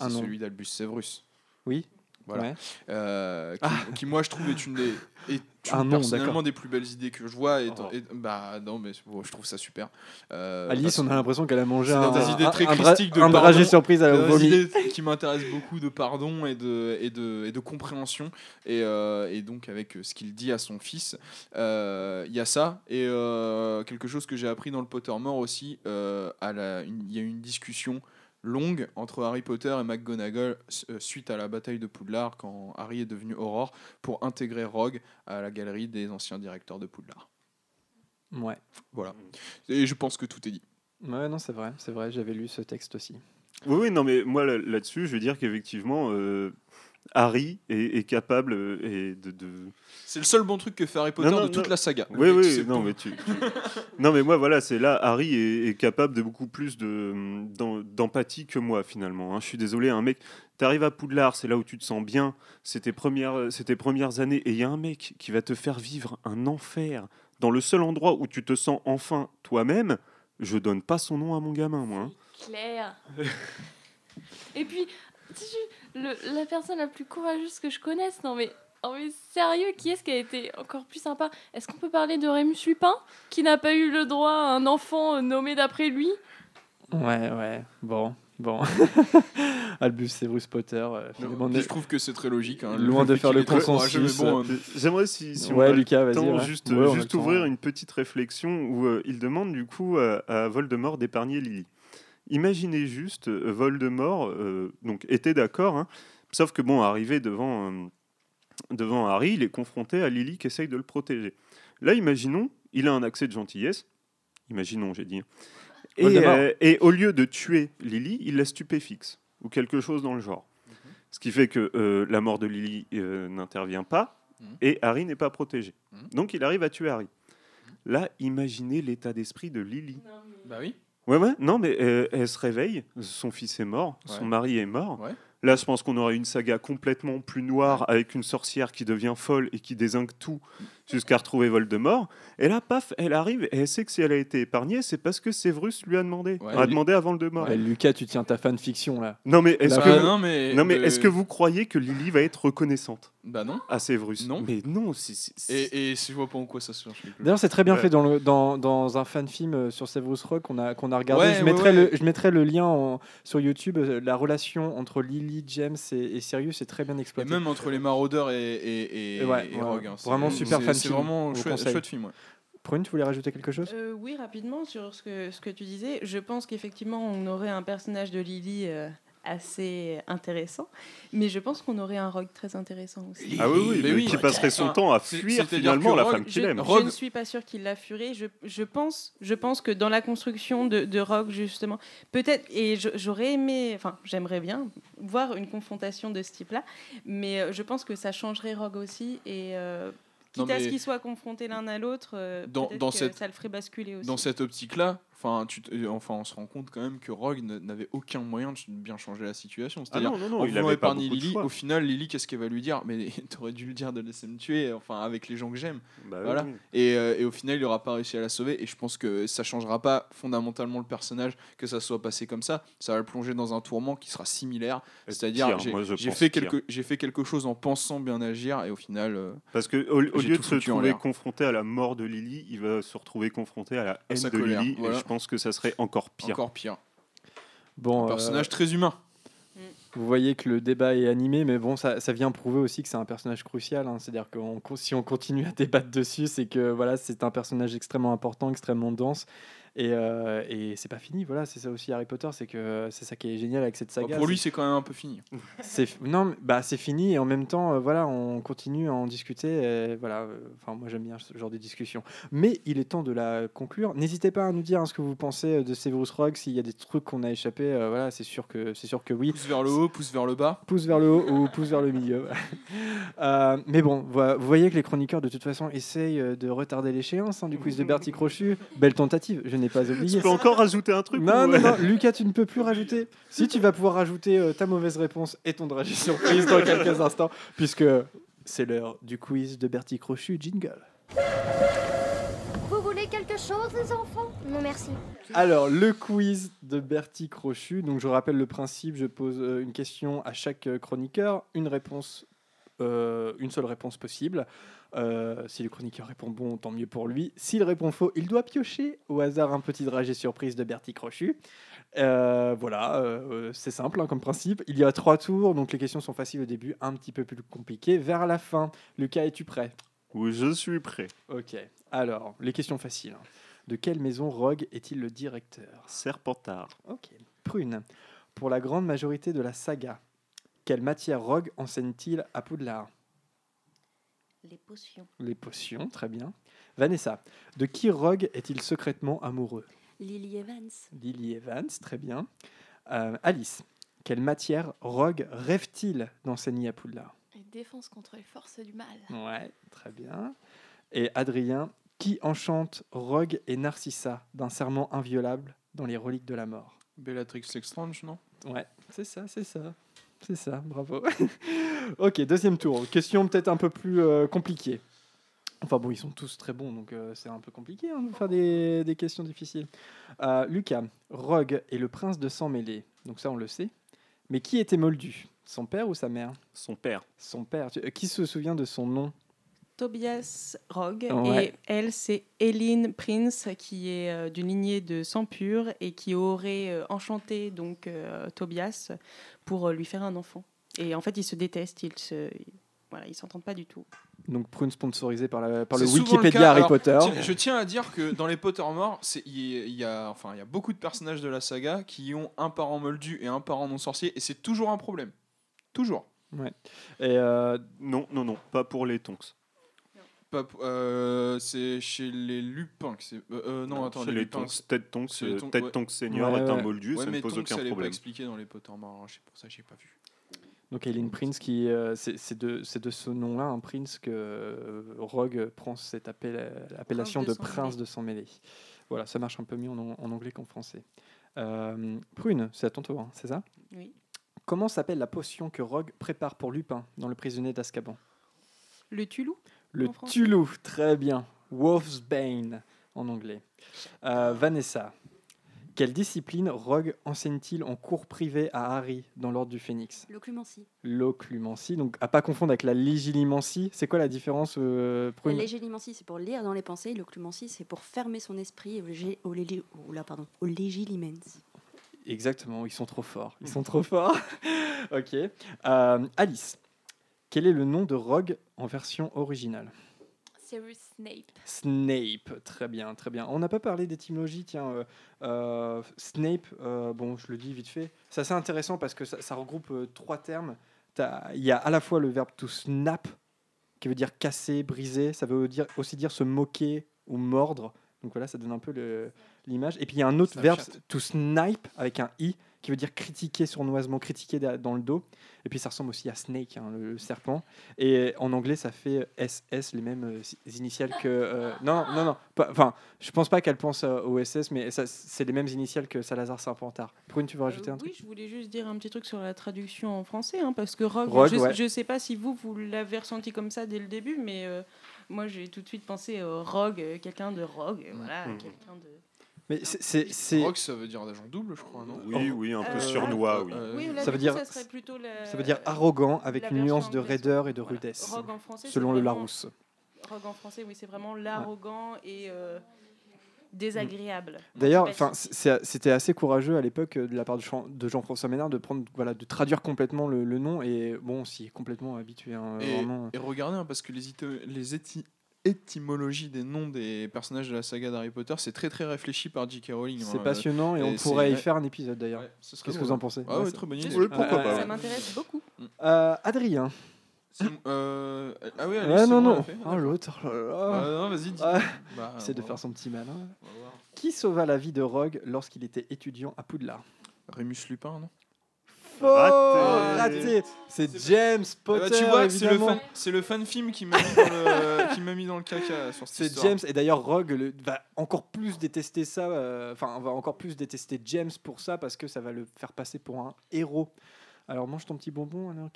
Un C'est celui d'Albus Severus. Oui. Voilà. Ouais. Euh, qui, qui, moi je trouve est une des est une, personnellement des plus belles idées que je vois et, Oh. et- bah non mais bon, je trouve ça super euh, Alice, on a l'impression qu'elle a mangé un, des idées très un de un surprise à la vomi. idées qui m'intéressent beaucoup de pardon et de et de et de compréhension et, euh, et donc avec ce qu'il dit à son fils il y a ça et quelque chose que j'ai appris dans le Pottermore aussi il y a une discussion longue entre Harry Potter et McGonagall euh, suite à la bataille de Poudlard quand Harry est devenu Aurore pour intégrer Rogue à la galerie des anciens directeurs de Poudlard. Ouais. Voilà. Et je pense que tout est dit. Ouais, non, c'est vrai, c'est vrai, j'avais lu ce texte aussi. Oui, oui, non, mais moi là- là-dessus, je veux dire qu'effectivement, euh, Harry est, est capable euh, et de, de- C'est le seul bon truc que fait Harry Potter Non, non, de toute non. la saga. Oui, oui, non, mais tu, tu- non, mais moi, voilà, c'est là, Harry est, est capable de beaucoup plus de d'em- d'empathie que moi, finalement. hein. Je suis désolé, un mec, t'arrives à Poudlard, c'est là où tu te sens bien, c'est tes premières, c'est tes premières années, et il y a un mec qui va te faire vivre un enfer dans le seul endroit où tu te sens enfin toi-même. Je donne pas son nom à mon gamin, moi. hein. Claire. Et puis, le- la personne la plus courageuse que je connaisse, non mais, oh mais sérieux, qui est-ce qui a été encore plus sympa? Est-ce qu'on peut parler de Rémus Lupin, qui n'a pas eu le droit à un enfant euh, nommé d'après lui? Ouais, ouais, bon, bon. Albus Severus Potter, euh, Non, je trouve que c'est très logique. hein, Loin de faire le consensus, bon, euh, J'aimerais si, si on ouais, Lucas, temps, ouais. juste, Ouais, on temps. ouvrir une petite réflexion où euh, il demande du coup à, à Voldemort d'épargner Lily. Imaginez juste euh, Voldemort, euh, donc était d'accord, hein, sauf que bon, arrivé devant, euh, devant Harry, il est confronté à Lily qui essaye de le protéger. Là, imaginons, il a un accès de gentillesse. Imaginons, j'ai dit. Et, Voldemort. euh, et au lieu de tuer Lily, il la stupéfixe ou quelque chose dans le genre. Ce qui fait que euh, la mort de Lily euh, n'intervient pas Mhm. et Harry n'est pas protégé. Mhm. Donc il arrive à tuer Harry. Là, imaginez l'état d'esprit de Lily. Bah oui. Ouais, ouais, non, mais euh, elle se réveille, son fils est mort, son mari est mort. Ouais. Là, je pense qu'on aurait une saga complètement plus noire avec une sorcière qui devient folle et qui désingue tout jusqu'à retrouver Voldemort. Et là, paf, elle arrive et elle sait que si elle a été épargnée, c'est parce que Severus lui a demandé. Ouais. a demandé à Voldemort. Ouais, Lucas, tu tiens ta fanfiction là. Non, mais est-ce que, Bah, vous- non mais non, mais euh, est-ce que vous croyez que Lily va être reconnaissante bah non. à Severus? Non. Mais non, c'est- Et, et je vois pas en quoi ça se chose. D'ailleurs, c'est très bien Ouais. fait dans, le, dans, dans un fan film euh, sur Severus Rock qu'on a, qu'on a regardé. Ouais, je, ouais, mettrai ouais. Le, je mettrai le lien en- sur YouTube. euh, La relation entre Lily, James et, et Sirius est très bien Et exploitée. même entre les maraudeurs et, et, et, Et ouais, et ouais, Rogue, hein, vraiment super fan C'est film, vraiment je chouette, chouette film. ouais. Prune, tu voulais rajouter quelque chose? Euh, oui, rapidement sur ce que, ce que tu disais. Je pense qu'effectivement, on aurait un personnage de Lily euh, assez intéressant, mais je pense qu'on aurait un rogue très intéressant aussi. Ah oui, oui, Mais oui. qui passerait son Enfin, temps à fuir finalement la Rogue- femme qu'il je, aime. je Rogue- ne suis pas sûre qu'il l'a furé. Je, je pense, je pense que dans la construction de, de Rogue, justement, peut-être, et je- j'aurais aimé, enfin, j'aimerais bien voir une confrontation de ce type-là, mais euh, je pense que ça changerait Rogue aussi. Et euh, Non, Quitte à ce qu'ils soient confrontés l'un à l'autre, euh, Dans- peut-être dans que cette- ça le ferait basculer aussi. dans cette optique-là, enfin, tu te- enfin, on se rend compte quand même que Rogue n'avait aucun moyen de bien changer la situation. Ah C'est-à-dire, non, non, non, en il avait de Lily, au final, Lily, qu'est-ce qu'elle va lui dire? Mais t'aurais dû le dire de laisser me tuer, enfin, avec les gens que j'aime. Bah Voilà. oui. Et, euh, et au final, il n'aura pas réussi à la sauver. Et je pense que ça changera pas fondamentalement le personnage que ça soit passé comme ça. Ça va le plonger dans un tourment qui sera similaire. C'est-à-dire, pire, j'ai fait, quelque, j'ai fait quelque chose en pensant bien agir. Et au final, euh, Parce que au, lieu de se trouver confronté à la mort de Lily, il va se retrouver confronté à la haine de colère, Lily. voilà. Et je pense que ça serait encore pire. encore pire. Bon, Un euh, personnage très humain. Vous voyez que le débat est animé, mais bon, ça, ça vient prouver aussi que c'est un personnage crucial. hein. C'est-à-dire que si on continue à débattre dessus, c'est que voilà, c'est un personnage extrêmement important, extrêmement dense. Et, euh, et c'est pas fini, voilà, c'est ça aussi Harry Potter, c'est que c'est ça qui est génial avec cette saga. pour lui, c'est- quand même un peu fini. c'est non, bah c'est fini et en même temps, euh, voilà, on continue à en discuter. et voilà, euh, enfin moi j'aime bien ce genre de discussion. Mais il est temps de la conclure. N'hésitez pas à nous dire hein, ce que vous pensez euh, de Severus Rogue, s'il y a des trucs qu'on a échappé. euh, voilà, c'est sûr que c'est sûr que oui. Pouce vers le haut, pouce vers le bas. Pouce vers le haut ou pouce vers le milieu. Mais bon, vo- vous voyez que les chroniqueurs de toute façon essayent de retarder l'échéance hein, du quiz de Bertie Crochu. Belle tentative, je n'ai pas Tu oublié. peux encore rajouter un truc Non, ou- non, non, Lucas, tu ne peux plus rajouter. Si, tu vas pouvoir rajouter euh, ta mauvaise réponse et ton dragé surprise dans quelques instants, puisque c'est l'heure du quiz de Bertie Crochu, jingle. Vous voulez quelque chose, les enfants? Non, merci. Alors, le quiz de Bertie Crochu. Donc, je rappelle le principe je pose euh, une question à chaque euh, chroniqueur, une réponse, euh, une seule réponse possible. Euh, si le chroniqueur répond bon, tant mieux pour lui. S'il répond faux, il doit piocher au hasard un petit dragé surprise de Bertie Crochu. Euh, voilà, euh, c'est simple hein, comme principe. Il y a trois tours, donc les questions sont faciles au début, un petit peu plus compliquées vers la fin. Lucas, es-tu prêt? Oui, je suis prêt. Ok. Alors, les questions faciles. hein. De quelle maison Rogue est-il le directeur? Serpentard. Ok. Prune. Pour la grande majorité de la saga, quelle matière Rogue enseigne-t-il à Poudlard? Les potions. Les potions, très bien. Vanessa. De qui Rogue est-il secrètement amoureux? Lily Evans. Lily Evans, très bien. Euh, Alice. Quelle matière Rogue rêve-t-il d'enseigner à Poudlard Et défense contre les forces du mal. Ouais, très bien. Et Adrien. Qui enchante Rogue et Narcissa d'un serment inviolable dans les reliques de la mort? Bellatrix Lestrange, non? Ouais, c'est ça, c'est ça. C'est ça, bravo. ok, deuxième tour. Question peut-être un peu plus euh, compliquée. Enfin bon, ils sont tous très bons, donc euh, c'est un peu compliqué hein, de faire des, des questions difficiles. Euh, Lucas, Rogue est le prince de sang mêlé, donc ça on le sait. Mais qui était Moldu? Son père ou sa mère? Son père. Son père. Tu- euh, Qui se souvient de son nom? Tobias Rogue Ouais. et elle c'est Eileen Prince qui est euh, d'une lignée de sang pur et qui aurait euh, enchanté donc euh, Tobias pour euh, lui faire un enfant. Et en fait ils se détestent, ils se voilà, ils s'entendent pas du tout. Donc prune sponsorisé par, la, par le Wikipédia. Harry Alors, Potter. tiens, Je tiens à dire que dans les Pottermore, c'est- il y, a- il y a, enfin, il y a beaucoup de personnages de la saga qui ont un parent moldu et un parent non sorcier, et c'est toujours un problème. Toujours. Et euh, Non, non, non, pas pour les tonks. Euh, c'est chez les Lupins. que c'est- euh, euh, non, attends, Chez les, les Lupins. tonks, Ted Tonks, c'est les euh, Tonks, Ted ouais. Tonks senior Ouais, est un moldu, Ouais, ça ne pose Tonks, aucun est pas problème. expliquée dans les Pottermore. C'est pour ça que j'ai pas vu. Donc Eileen Prince, qui, euh, c'est c'est de, c'est de ce nom-là, un Prince, que euh, Rogue prend cette appella- appellation de prince de sang mêlé. Voilà, ça marche un peu mieux en, en anglais qu'en français. Euh, Prune, c'est à ton tour, hein, c'est ça? Oui. Comment s'appelle la potion que Rogue prépare pour Lupin dans Le prisonnier d'Azkaban? Le Tulou? Le Tulu, très bien. Wolfsbane en anglais. Euh, Vanessa, quelle discipline Rogue enseigne-t-il en cours privé à Harry dans l'ordre du Phénix? L'occlumencie. L'occlumencie, donc à pas confondre avec la légilimencie. C'est quoi la différence euh, La Prune légilimencie, c'est pour lire dans les pensées. L'occlumencie, c'est pour fermer son esprit au, au, là, pardon, au légilimens. Exactement, ils sont trop forts. Ils sont trop forts. ok. Euh, Alice, quel est le nom de Rogue en version originale Severus Snape. Snape, très bien, très bien. On n'a pas parlé d'étymologie, tiens. euh, euh, Snape, euh, bon, je le dis vite fait. C'est assez intéressant parce que ça, ça regroupe euh, trois termes. Il y a à la fois le verbe to snap, qui veut dire casser, briser. Ça veut dire, aussi dire se moquer ou mordre. Donc voilà, ça donne un peu l'image. Et puis il y a un autre verbe, to snipe, avec un i, qui veut dire critiquer sournoisement, critiquer da- dans le dos. Et puis ça ressemble aussi à Snake, hein, le, serpent. Et en anglais, ça fait SS, les mêmes euh, initiales que. euh, non, non, non. pas- Enfin, je pense pas qu'elle pense euh, au SS, mais ça, c'est les mêmes initiales que Salazar Serpentard. Prune, tu veux rajouter Euh, un truc Oui, je voulais juste dire un petit truc sur la traduction en français, hein, parce que Rogue, Rogue, je, ouais. je sais pas si vous, vous l'avez ressenti comme ça dès le début, mais euh, moi j'ai tout de suite pensé au Rogue, euh, quelqu'un de Rogue, euh, voilà, Mhm. quelqu'un de... Mais c'est- c'est. c'est- Rock, ça veut dire agent double, je crois, non Oui, oui, un peu Euh, surnois, oui. Euh, Oui, ça veut dire- ça serait plutôt la- Ça veut dire arrogant avec une nuance de raideur et de Voilà. rudesse, Rogue en français, selon le Larousse. Rogue en français, oui, c'est vraiment l'arrogant et euh, désagréable. D'ailleurs, Antipathique. enfin, c'était assez courageux à l'époque de la part de Jean- de Jean-François Ménard de prendre, voilà, de traduire complètement le, le nom et bon, on s'y est complètement habitué. hein, Et, vraiment. et regardez, hein, parce que les, les étymologies des noms des personnages de la saga d'Harry Potter, c'est très très réfléchi par J.K. Rowling. C'est hein. passionnant et, et on pourrait y faire un épisode d'ailleurs. Ouais, Qu'est-ce que vous en pensez Ah Ouais, ouais, c'est- très bonne idée. Oui, pourquoi pas. Ça ouais. m'intéresse beaucoup. Euh, Adrien. Euh, ah oui, Alice, c'est non, non. a fait D'accord. l'autre. oh là là. Ah, non, vas-y, dis. Ah, Bah, Essaie de faire son petit malin. Qui sauva la vie de Rogue lorsqu'il était étudiant à Poudlard? Rémus Lupin, non? Faux Raté. C'est James Ah Potter, bah, Tu vois, c'est le, évidemment. fan, c'est le fan film qui m'a mis, dans le- qui m'a mis dans le caca sur cette C'est histoire. James et d'ailleurs Rogue le- va encore plus détester ça. euh, Enfin, on va encore plus détester James pour ça parce que ça va le faire passer pour un héros. Alors mange ton petit bonbon. Alors,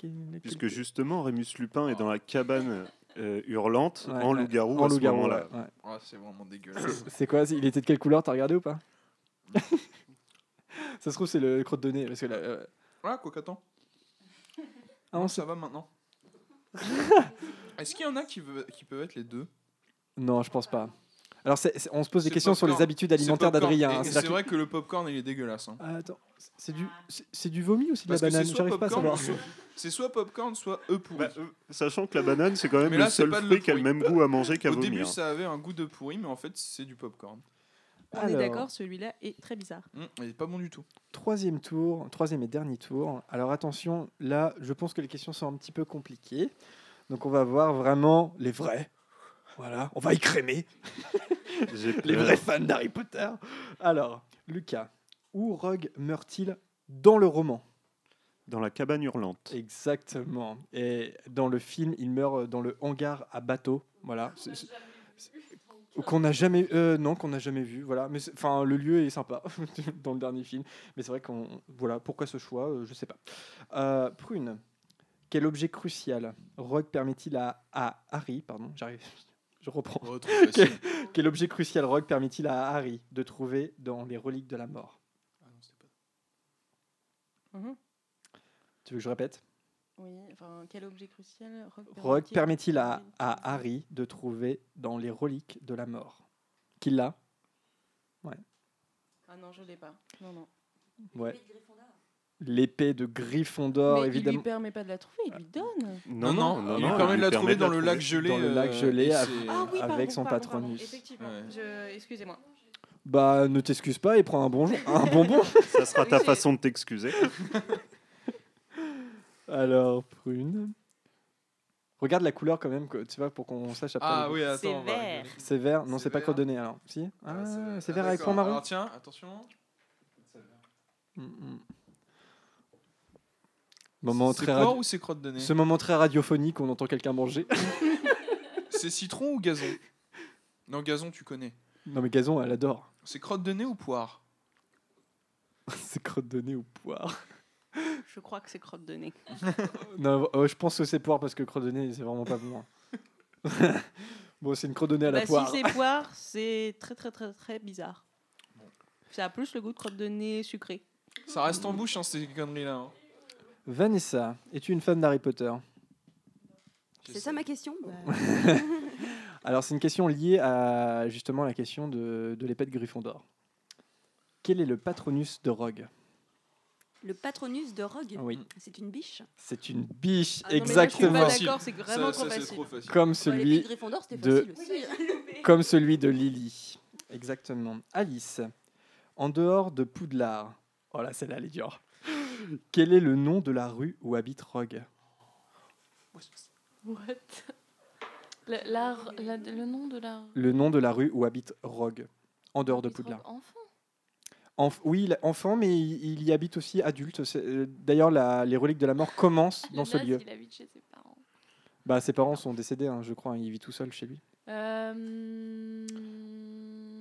Puisque justement, Rémus Lupin est dans la cabane euh, hurlante Ouais, en ouais. loup-garou en à ce loup-garou, moment-là. ouais. Ah, c'est vraiment dégueulasse. C'est quoi Il était de quelle couleur T'as regardé ou pas? Ça se trouve c'est le crotte de nez parce que là, euh, ah, quoi qu'attends. ah, Non, sait- ça va maintenant. Est-ce qu'il y en a qui, veut- qui peuvent être les deux? Non, je pense pas. Alors c'est- c'est- on se pose des C'est questions sur les habitudes alimentaires popcorn. d'Adrien. Et- hein. et C'est vrai que le popcorn il est dégueulasse. hein. Ah, attends, c'est- c'est du, c'est- c'est du vomi ou c'est de la Parce que banane c'est soit J'arrive pas à popcorn, savoir. soit- c'est soit popcorn, soit eux pourris. Bah, euh, sachant que la banane, c'est quand même Mais là, le c'est seul pas de fruit le qui a le pourri. même goût à manger qu'à Au vomir. début, ça avait un goût de pourri, mais en fait, c'est du popcorn. On Alors. est d'accord, celui-là est très bizarre. Hum, il est pas bon du tout. Troisième tour, troisième et dernier tour. Alors attention, là, je pense que les questions sont un petit peu compliquées. Donc on va voir vraiment les vrais. Voilà, on va y crémer les vrais fans d'Harry Potter. Alors, Lucas, où Rogue meurt-il dans le roman? Dans la cabane hurlante. Exactement. Et dans le film, il meurt dans le hangar à bateau. Voilà. Qu'on n'a jamais, euh, non, qu'on n'a jamais vu. Voilà. Mais enfin, le lieu est sympa dans le dernier film. Mais c'est vrai qu'on, voilà, pourquoi ce choix, euh, je sais pas. Euh, Prune. Quel objet crucial Rogue permet-il à, à Harry, pardon, j'arrive, je reprends. Oh, facile. Quel objet crucial Rogue permet-il à Harry de trouver dans les reliques de la mort? Ah non, c'était pas- Mhm. Tu veux que je répète? Oui, enfin, quel objet crucial Rogue permet-il à, à Harry de trouver dans les reliques de la mort Qu'il l'a Ah non, je l'ai pas. Non, non. Ouais. L'épée de Gryffondor, Mais il évidemment. lui permet pas de la trouver, il lui donne. Non, non, il lui permet de la trouver dans le lac gelé. Dans le lac euh, gelé, Ah oui, avec pardon, son pardon, pardon. patronus. Effectivement. Ouais. Je... Excusez-moi. Bah, ne t'excuse pas et prends un, bonjour, un bonbon. Ça sera ta façon de t'excuser. Alors, prune. Regarde la couleur quand même, que, tu vois, pour qu'on sache après. Ah le- oui, attends. C'est vert. C'est vert Non, C'est pas vert. crotte de nez alors. Si Ah, Ah, c'est ah, vert avec d'accord. fond marron Alors tiens, attention. Mm, mm. Moment C'est très porc radio- ou c'est crotte de nez Ce moment très radiophonique, on entend quelqu'un manger. C'est citron ou gazon Non, gazon, tu connais. non, mais Gazon, elle adore. C'est crotte de nez ou poire c'est crotte de nez ou poire Je crois que c'est crotte de nez. Non, euh, je pense que c'est poire parce que crotte de nez, c'est vraiment pas bon. hein. bon, c'est une crotte de nez à la Bah, poire. si c'est poire, c'est très très très très bizarre. Ça a plus le goût de crotte de nez sucré. Ça reste en bouche, hein, ces conneries-là. hein. Vanessa, es-tu une fan d'Harry Potter? C'est ça ma question Bah, Alors, c'est une question liée à justement la question de, de l'épée de Gryffondor. Quel est le patronus de Rogue? Le patronus de Rogue, Oui, c'est une biche. c'est une biche, Ah non, mais là, exactement. je suis Facile. pas d'accord, c'est vraiment Ça- trop ça, c'est facile. trop facile. Comme celui, de Gryffondor, comme celui de Lily. Exactement. Alice, en dehors de Poudlard. Oh là, celle-là, elle est dure. Quel est le nom de la rue où habite Rogue? What? Le, la- la- le nom de la. Le nom de la rue où habite Rogue, en dehors de Rogue Poudlard. Enfant Enf- oui, il- enfant, mais il, y habite aussi adulte. Euh, D'ailleurs, les reliques de la mort commencent dans ce lieu. Il habite chez ses parents. Bah, ses parents sont décédés, hein, je crois. hein, Il vit tout seul chez lui. Euh...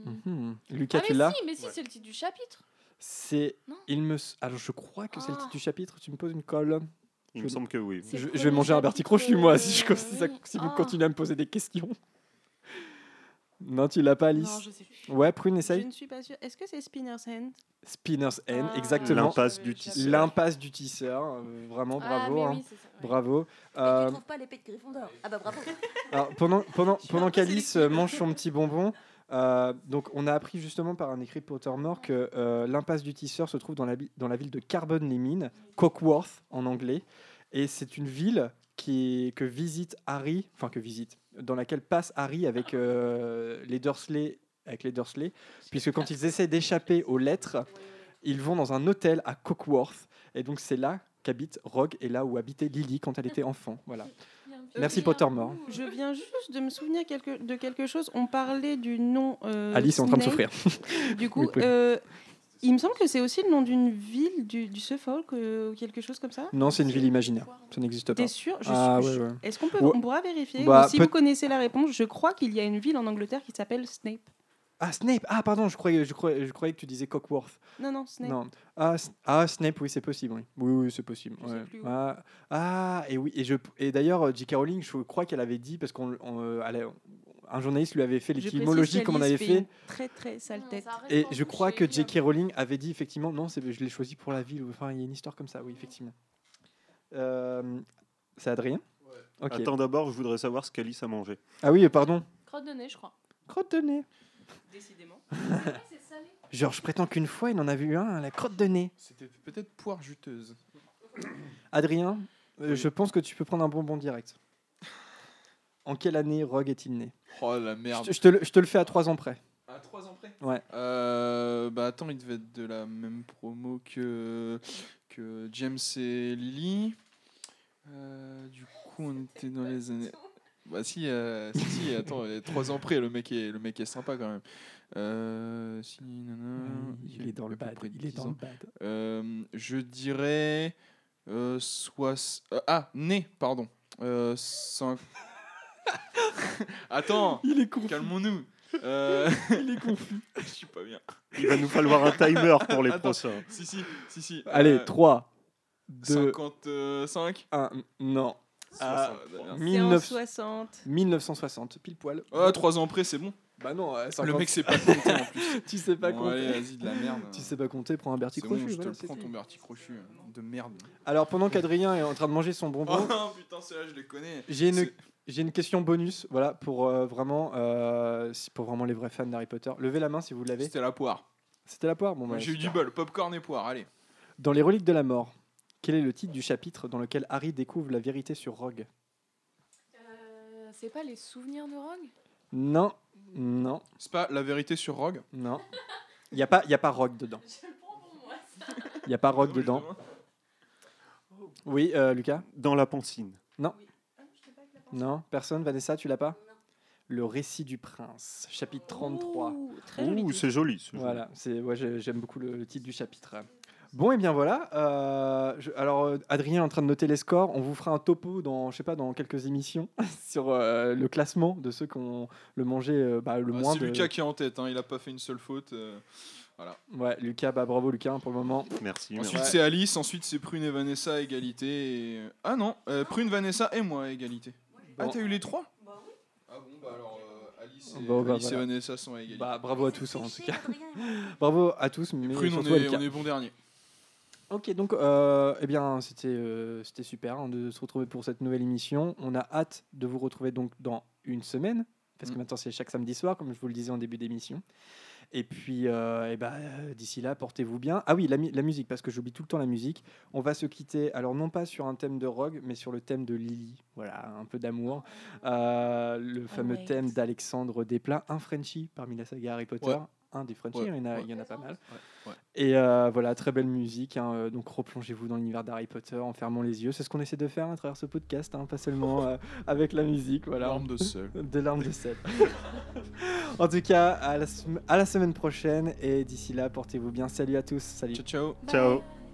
Mhm. Lucas, Ah, tu mais l'as si, mais si, c'est le titre du chapitre. C'est. Il me. Alors, je crois que c'est le Ah. titre du chapitre. Tu me poses une colle. Il Je- me semble que oui. Je, vais manger un Bertie chapitre, Crochu, moi, si, je, euh, si, ça- oui. si vous Ah. continuez à me poser des questions. Non, tu l'as pas, Alice Non, je sais plus. Ouais, Prune, Je essaye. ne suis pas sûre. Est-ce que c'est Spinner's Hand Spinner's End, Ah. exactement. L'impasse du tisseur. L'impasse du tisseur. euh, vraiment, Ah, bravo. mais hein. oui, c'est ça, ouais. Bravo. Et Euh, tu trouves pas l'épée de Gryffondor? Ah bah bravo. alors, pendant pendant, pendant qu'Alice euh, mange son petit bonbon, euh, donc on a appris justement par un écrit de Pottermore que euh, l'impasse du tisseur se trouve dans la, dans la ville de Carbon-les-Mines, Cockworth en anglais, et c'est une ville qui que visite Harry, enfin que visite, dans laquelle passe Harry avec euh, les Dursley, avec les Dursley, puisque quand ils essaient d'échapper aux lettres, ils vont dans un hôtel à Cockworth, et donc c'est là qu'habite Rogue et là où habitait Lily quand elle était enfant. Voilà. Merci Pottermore. Je viens juste de me souvenir quelque- de quelque chose. On parlait du nom. euh, Alice est en train de souffrir. Du coup, euh, il me semble que c'est aussi le nom d'une ville du, du Suffolk euh, ou quelque chose comme ça. Non, c'est une ville imaginaire. Ça n'existe pas. T'es sûr Je Ah suis- ouais, ouais. Est-ce qu'on peut, Ouais. on pourra vérifier Bah, Ou Si peut- vous connaissez la réponse, je crois qu'il y a une ville en Angleterre qui s'appelle Snape. Ah, Snape Ah, pardon, je croyais, je croyais, je croyais que tu disais Cockworth. Non, non, Snape. Non. Ah, ah, Snape, oui, c'est possible. Oui, oui, oui c'est possible. Je sais ouais. plus où. Ah, ah, et oui, et, je, et d'ailleurs, euh, J.K. Rowling, je crois qu'elle avait dit, parce qu'on, un journaliste lui avait fait l'étymologie comme on avait fait. une Très très sale tête. Et je crois que J.K. Rowling avait dit effectivement, non, c'est, je l'ai choisi pour la ville. ou- Enfin, il y a une histoire comme ça, oui, effectivement. Euh, c'est Adrien? Attends, d'abord, je voudrais savoir ce qu'Alice a mangé. Ah oui, pardon. Crotte de nez, je crois. Crotte de nez. Décidément. c'est salé. Genre, je prétends qu'une fois, il en a vu un, la crotte de nez. C'était peut-être poire juteuse. Adrien, euh, Oui. je pense que tu peux prendre un bonbon direct. En quelle année Rogue est-il né? Oh la merde. je te le, je te le fais à 3 ans près. À 3 ans près? Ouais. Euh, bah attends, il devait être de la même promo que, que James et Lily. Euh, du coup, on était dans les années. Bah si, euh, si, si, attends, 3 ans près, le mec est, le mec est sympa quand même. Euh, si, nanana, il est dans le bad. Il est 10 dans ans. le bad. Euh, je dirais. Euh, euh, ah, né, pardon. Euh, cinq- Attends, Il est con. calmons-nous. Euh, Il est confus. je suis pas bien. Il va nous falloir un timer pour les Attends. prochains. Si, si, si, si. Allez, euh, 3, 2, 55 1. Non. Ah, Ça, ça va bien. C'est en 19 60. 1960, pile poil. Ah, 3 ans près, c'est bon. Bah non, ouais, Le 50. mec sait pas compter en plus. tu sais pas Bon, compter. allez, vas-y, de la merde. Tu sais pas compter, prends un Bertie C'est bon, Crochu. je te voilà, le c'est prends ton Bertie Crochu euh, de merde. Alors, pendant qu'Adrien est en train de manger son bonbon, Oh putain, celle-là, je les connais. j'ai une, j'ai une question bonus voilà, pour, euh, vraiment, euh, si- pour vraiment les vrais fans d'Harry Potter. Levez la main si vous l'avez. C'était la poire. C'était la poire bon, bah, J'ai eu du super. bol, popcorn et poire, allez. Dans les reliques de la mort, quel est le titre du chapitre dans lequel Harry découvre la vérité sur Rogue? Euh, c'est pas les souvenirs de Rogue? Non, non, C'est pas la vérité sur Rogue? Non. Il n'y a, pas- y a pas Rogue dedans. Je le prends pour moi. Il n'y a pas Rogue dedans. Oui, euh, Lucas? Dans la pancine. Non, personne Vanessa, tu l'as pas Le récit du prince, chapitre 33. Ouh, Ouh, c'est joli. c'est joli. Voilà, c'est ouais, j'ai- j'aime beaucoup le, le titre du chapitre. Bon, et bien voilà. euh, je- alors, euh, Adrien est en train de noter les scores. On vous fera un topo dans, je sais pas, dans quelques émissions sur euh, le classement de ceux qui ont le mangé euh, bah, le Ah, moins. c'est de- Lucas qui est en tête, hein, il a pas fait une seule faute. euh. Ouais, Lucas, bah, bravo Lucas hein, pour le moment. Merci. Ensuite c'est Alice, ensuite c'est Prune et Vanessa à égalité. Et... Ah non, euh, Prune, Vanessa et moi à égalité. Ah Bon. t'as eu les trois Ah bon, bah alors euh, Alice, et, Bon, bah, Alice et voilà. Vanessa sont à égalité. Bah, bravo à tous en tout cas. Bravo à tous, mais Prune, on est, Lucas. on est bon dernier. Ok, donc euh, eh bien c'était euh, c'était super hein, de se retrouver pour cette nouvelle émission. On a hâte de vous retrouver donc dans une semaine parce que Mm. maintenant c'est chaque samedi soir, comme je vous le disais en début d'émission. Et puis euh, euh, d'ici là, portez-vous bien. Ah oui, la, mu- la musique parce que j'oublie tout le temps la musique. On va se quitter. Alors non pas sur un thème de Rogue, mais sur le thème de Lily. Voilà, un peu d'amour. Euh, le fameux thème d'Alexandre Desplat, un Frenchie parmi la saga Harry Potter. Ouais. Un des Frenchies, Ouais. il y en a, Ouais. il y en a pas mal. Ouais. Et euh, voilà, très belle musique. hein, euh, donc replongez-vous dans l'univers d'Harry Potter en fermant les yeux. C'est ce qu'on essaie de faire à travers ce podcast, hein, pas seulement euh, avec la musique. Voilà. Larmes de sel. De larmes de sel. en tout cas, à la, sem- à la semaine prochaine. Et d'ici là, portez-vous bien. Salut à tous. Salut. Ciao, ciao. Ciao.